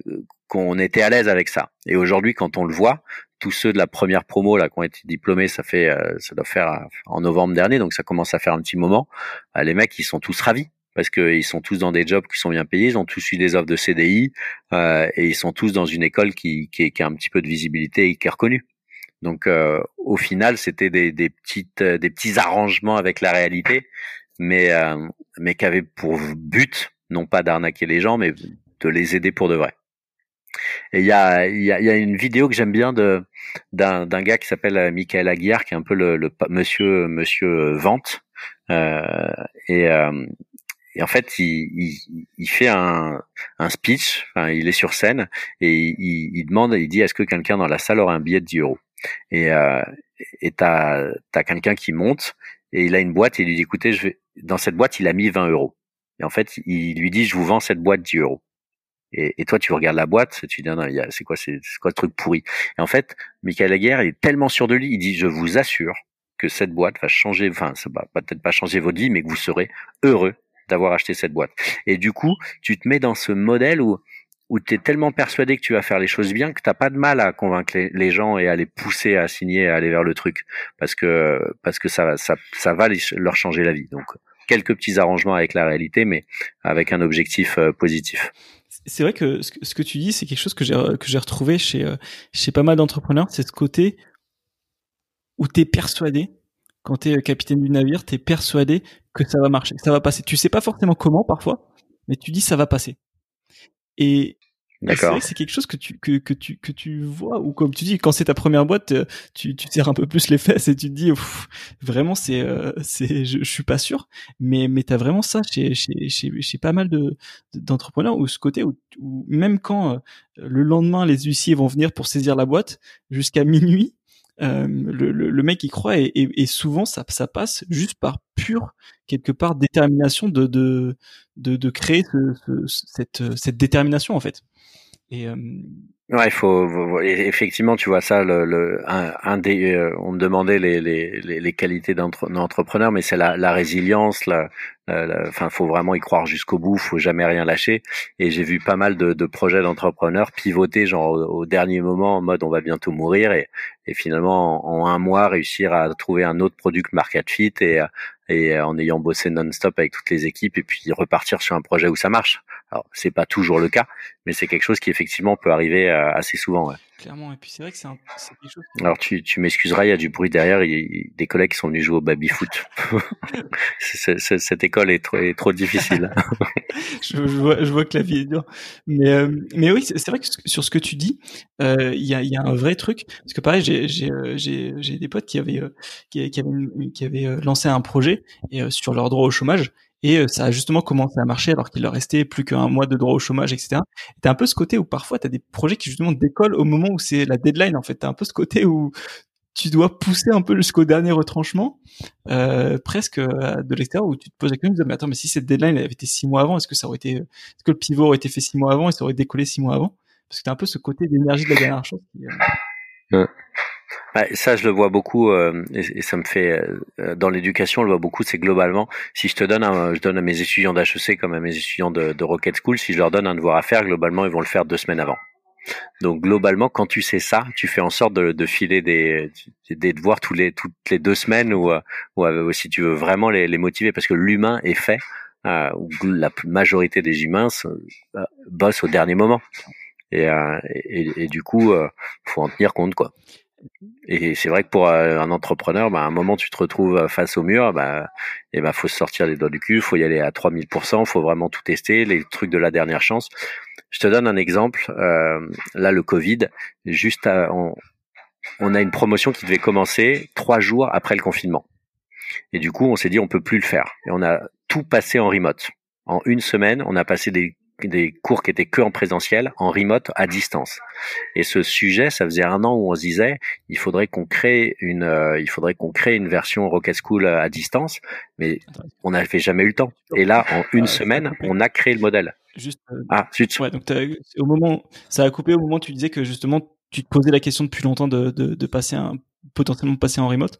Speaker 2: qu'on était à l'aise avec ça. Et aujourd'hui quand on le voit, tous ceux de la première promo là qui ont été diplômés, ça fait ça doit faire en novembre dernier, donc ça commence à faire un petit moment. les mecs ils sont tous ravis parce qu'ils sont tous dans des jobs qui sont bien payés, ils ont tous eu des offres de CDI euh, et ils sont tous dans une école qui, qui, qui, a un petit peu de visibilité et qui est reconnue. Donc euh, au final, c'était des, des petites euh, des petits arrangements avec la réalité, mais euh, mais qui avaient pour but non pas d'arnaquer les gens, mais de les aider pour de vrai. Et il y a, y, a, y a une vidéo que j'aime bien de d'un gars qui s'appelle euh, Michael Aguiar, qui est un peu le, le monsieur monsieur vente. Euh, et, euh, et en fait, il, il, il fait un, un, speech, enfin, il est sur scène et il, il demande, il dit est-ce que quelqu'un dans la salle aura un billet de 10 euros? Et euh, et t'as as, quelqu'un qui monte et il a une boîte et il lui dit écoutez, je vais dans cette boîte il a mis 20 euros. Et en fait, il lui dit je vous vends cette boîte 10 euros. Et, et, toi, tu regardes la boîte, tu dis non, c'est quoi, c'est quoi ce truc pourri? Et en fait, Michael Aguerre est tellement sûr de lui, il dit je vous assure que cette boîte va changer, enfin, ça va peut-être pas changer votre vie, mais que vous serez heureux d'avoir acheté cette boîte. Et du coup, tu te mets dans ce modèle où où tu es tellement persuadé que tu vas faire les choses bien que t'as pas de mal à convaincre les, gens et à les pousser à signer, à aller vers le truc, parce que parce que ça ça ça va leur changer la vie. Donc quelques petits arrangements avec la réalité, mais avec un objectif euh, positif.
Speaker 1: C'est vrai que ce que tu dis, c'est quelque chose que j'ai que j'ai retrouvé chez euh, chez pas mal d'entrepreneurs, c'est ce côté où tu es persuadé quand tu es capitaine du navire, tu es persuadé que ça va marcher, que ça va passer. Tu sais pas forcément comment parfois, mais tu dis ça va passer. Et c'est vrai que c'est quelque chose que tu que, que tu que tu vois ou comme tu dis quand c'est ta première boîte euh, tu tu serres un peu plus les fesses et tu te dis vraiment c'est euh, c'est je, suis pas sûr mais mais t'as vraiment ça chez chez chez, chez pas mal de d'entrepreneurs ou ce côté où, même quand euh, le lendemain les huissiers vont venir pour saisir la boîte jusqu'à minuit euh, le, le, mec y croit et, et, souvent ça, ça passe juste par pure quelque part détermination de de de, de créer ce, cette cette détermination en fait.
Speaker 2: Et euh, Ouais, il faut effectivement, tu vois ça. Le, le un, un, des, euh, on me demandait les, les, les qualités d'entrepreneur, mais c'est la, la, résilience. La, enfin, faut vraiment y croire jusqu'au bout. Faut jamais rien lâcher. Et j'ai vu pas mal de, de projets d'entrepreneurs pivoter genre au, dernier moment en mode on va bientôt mourir et, et finalement en, un mois réussir à trouver un autre product market fit et, et en ayant bossé non-stop avec toutes les équipes et puis repartir sur un projet où ça marche. Alors c'est pas toujours le cas, mais c'est quelque chose qui effectivement peut arriver euh, assez souvent. Ouais.
Speaker 1: Clairement, et puis c'est vrai que c'est quelque chose.
Speaker 2: Alors tu, tu m'excuseras, il y a du bruit derrière, il y a des collègues qui sont venus jouer au baby foot. cette école est trop, est trop difficile.
Speaker 1: je, vois, je vois que la vie est dure, mais euh, mais oui, c'est vrai que sur ce que tu dis, euh, il y, a, y a un vrai truc parce que pareil, j'ai des potes qui avaient qui, qui avaient qui avaient lancé un projet et sur leur droit au chômage et euh, ça a justement commencé à marcher alors qu'il leur restait plus qu'un mois de droit au chômage, etc. T'as un peu ce côté où parfois t'as des projets qui justement décollent au moment où c'est la deadline. En fait, t'as un peu ce côté où tu dois pousser un peu jusqu'au dernier retranchement, euh, presque euh, de l'extérieur, où tu te poses la question, mais attends, mais si cette deadline avait été six mois avant, est-ce que ça aurait été, est-ce que le pivot aurait été fait six mois avant et ça aurait décollé six mois avant? Parce que t'as un peu ce côté d'énergie de la dernière chose.
Speaker 2: Euh... Bah, ça, je le vois beaucoup, euh, et, ça me fait euh, dans l'éducation, on le voit beaucoup. C'est globalement, si je te donne, un, je donne à mes étudiants d'HEC comme à mes étudiants de, Rocket School, si je leur donne un devoir à faire, globalement, ils vont le faire deux semaines avant. Donc globalement, quand tu sais ça, tu fais en sorte de, de filer des, des devoirs tous les toutes les deux semaines ou, ou si tu veux vraiment les, les motiver, parce que l'humain est fait. Euh, la majorité des humains euh, bossent au dernier moment. Et, et, et, du coup, faut en tenir compte, quoi. Et c'est vrai que pour euh, un entrepreneur, bah, à un moment tu te retrouves euh, face au mur, bah, et bah faut se sortir les doigts du cul, faut y aller à 3000%, faut vraiment tout tester, les trucs de la dernière chance. Je te donne un exemple. Euh, là, le Covid, juste on, on, a une promotion qui devait commencer trois jours après le confinement. Et du coup, on s'est dit on peut plus le faire. Et on a tout passé en remote. En une semaine, on a passé des des cours qui étaient que en présentiel, en remote, à distance. Et ce sujet, ça faisait un an où on se disait, il faudrait qu'on crée une, euh, il faudrait qu'on crée une version Rocket School à distance, mais on n'avait jamais eu le temps. Et là, en une semaine, on a créé le modèle.
Speaker 1: Juste. Euh, ah. Ouais, donc au moment, ça a coupé au moment où tu disais que justement, tu te posais la question depuis longtemps de, de, de passer un, potentiellement passer en remote?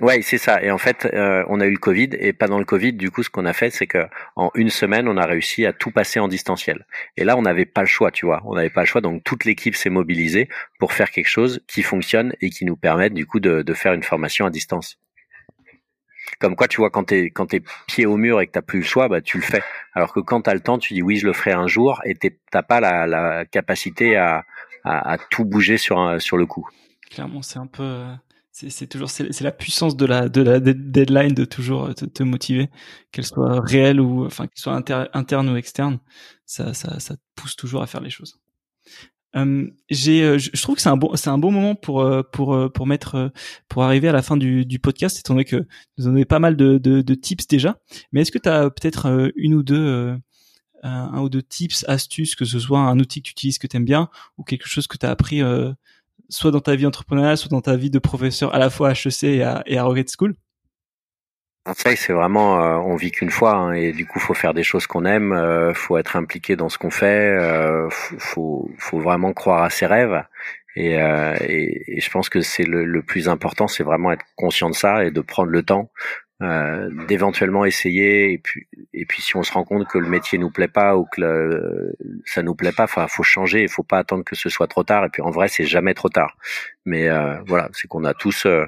Speaker 2: Ouais, c'est ça. Et en fait, euh, on a eu le Covid et pas dans le Covid. Du coup, ce qu'on a fait, c'est que en une semaine, on a réussi à tout passer en distanciel. Et là, on n'avait pas le choix, tu vois. On n'avait pas le choix. Donc, toute l'équipe s'est mobilisée pour faire quelque chose qui fonctionne et qui nous permette du coup de, faire une formation à distance. Comme quoi, tu vois, quand t'es quand pied au mur et que t'as plus le choix, bah tu le fais. Alors que quand t'as le temps, tu dis oui, je le ferai un jour, et t'as pas la, capacité à, tout bouger sur le coup.
Speaker 1: Clairement, c'est un peu euh, c'est toujours c'est la puissance de la de la deadline de toujours te, te motiver qu'elle soit réelle ou enfin qu'elle soit interne ou externe. Ça, ça ça te pousse toujours à faire les choses. Euh, j'ai euh, je trouve que c'est un bon c'est un bon moment pour euh, pour euh, pour mettre pour arriver à la fin du, du podcast étant donné que nous en avons pas mal de, de, de tips déjà. Mais est-ce que tu as peut-être une ou deux un ou deux tips astuces que ce soit un outil que tu utilises que tu aimes bien ou quelque chose que tu as appris soit dans ta vie entrepreneuriale, soit dans ta vie de professeur à la fois à HEC et à, et à Rocket School
Speaker 2: Conseil, c'est vraiment, euh, on vit qu'une fois, hein, et du coup, faut faire des choses qu'on aime, euh, faut être impliqué dans ce qu'on fait, euh, faut, faut vraiment croire à ses rêves, et, euh, et, et je pense que c'est le, le, plus important, c'est vraiment être conscient de ça et de prendre le temps euh, d'éventuellement essayer et puis et puis si on se rend compte que le métier nous plaît pas ou que le, ça nous plaît pas enfin faut changer il faut pas attendre que ce soit trop tard et puis en vrai c'est jamais trop tard. Mais euh, voilà c'est qu'on a tous euh,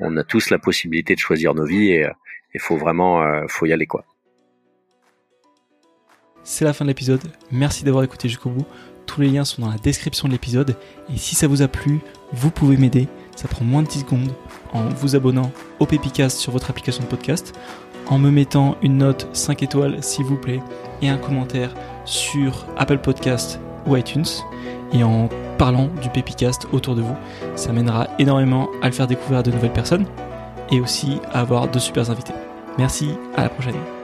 Speaker 2: on a tous la possibilité de choisir nos vies et il faut vraiment faut y aller quoi.
Speaker 1: C'est la fin de l'épisode. Merci d'avoir écouté jusqu'au bout. Tous les liens sont dans la description de l'épisode et si ça vous a plu vous pouvez m'aider ça prend moins de 10 secondes en vous abonnant au Pépicast sur votre application de podcast, en me mettant une note 5 étoiles s'il vous plaît et un commentaire sur Apple Podcast ou iTunes et en parlant du Pépicast autour de vous. Ça mènera énormément à le faire découvrir de nouvelles personnes et aussi à avoir de super invités. Merci, à la prochaine.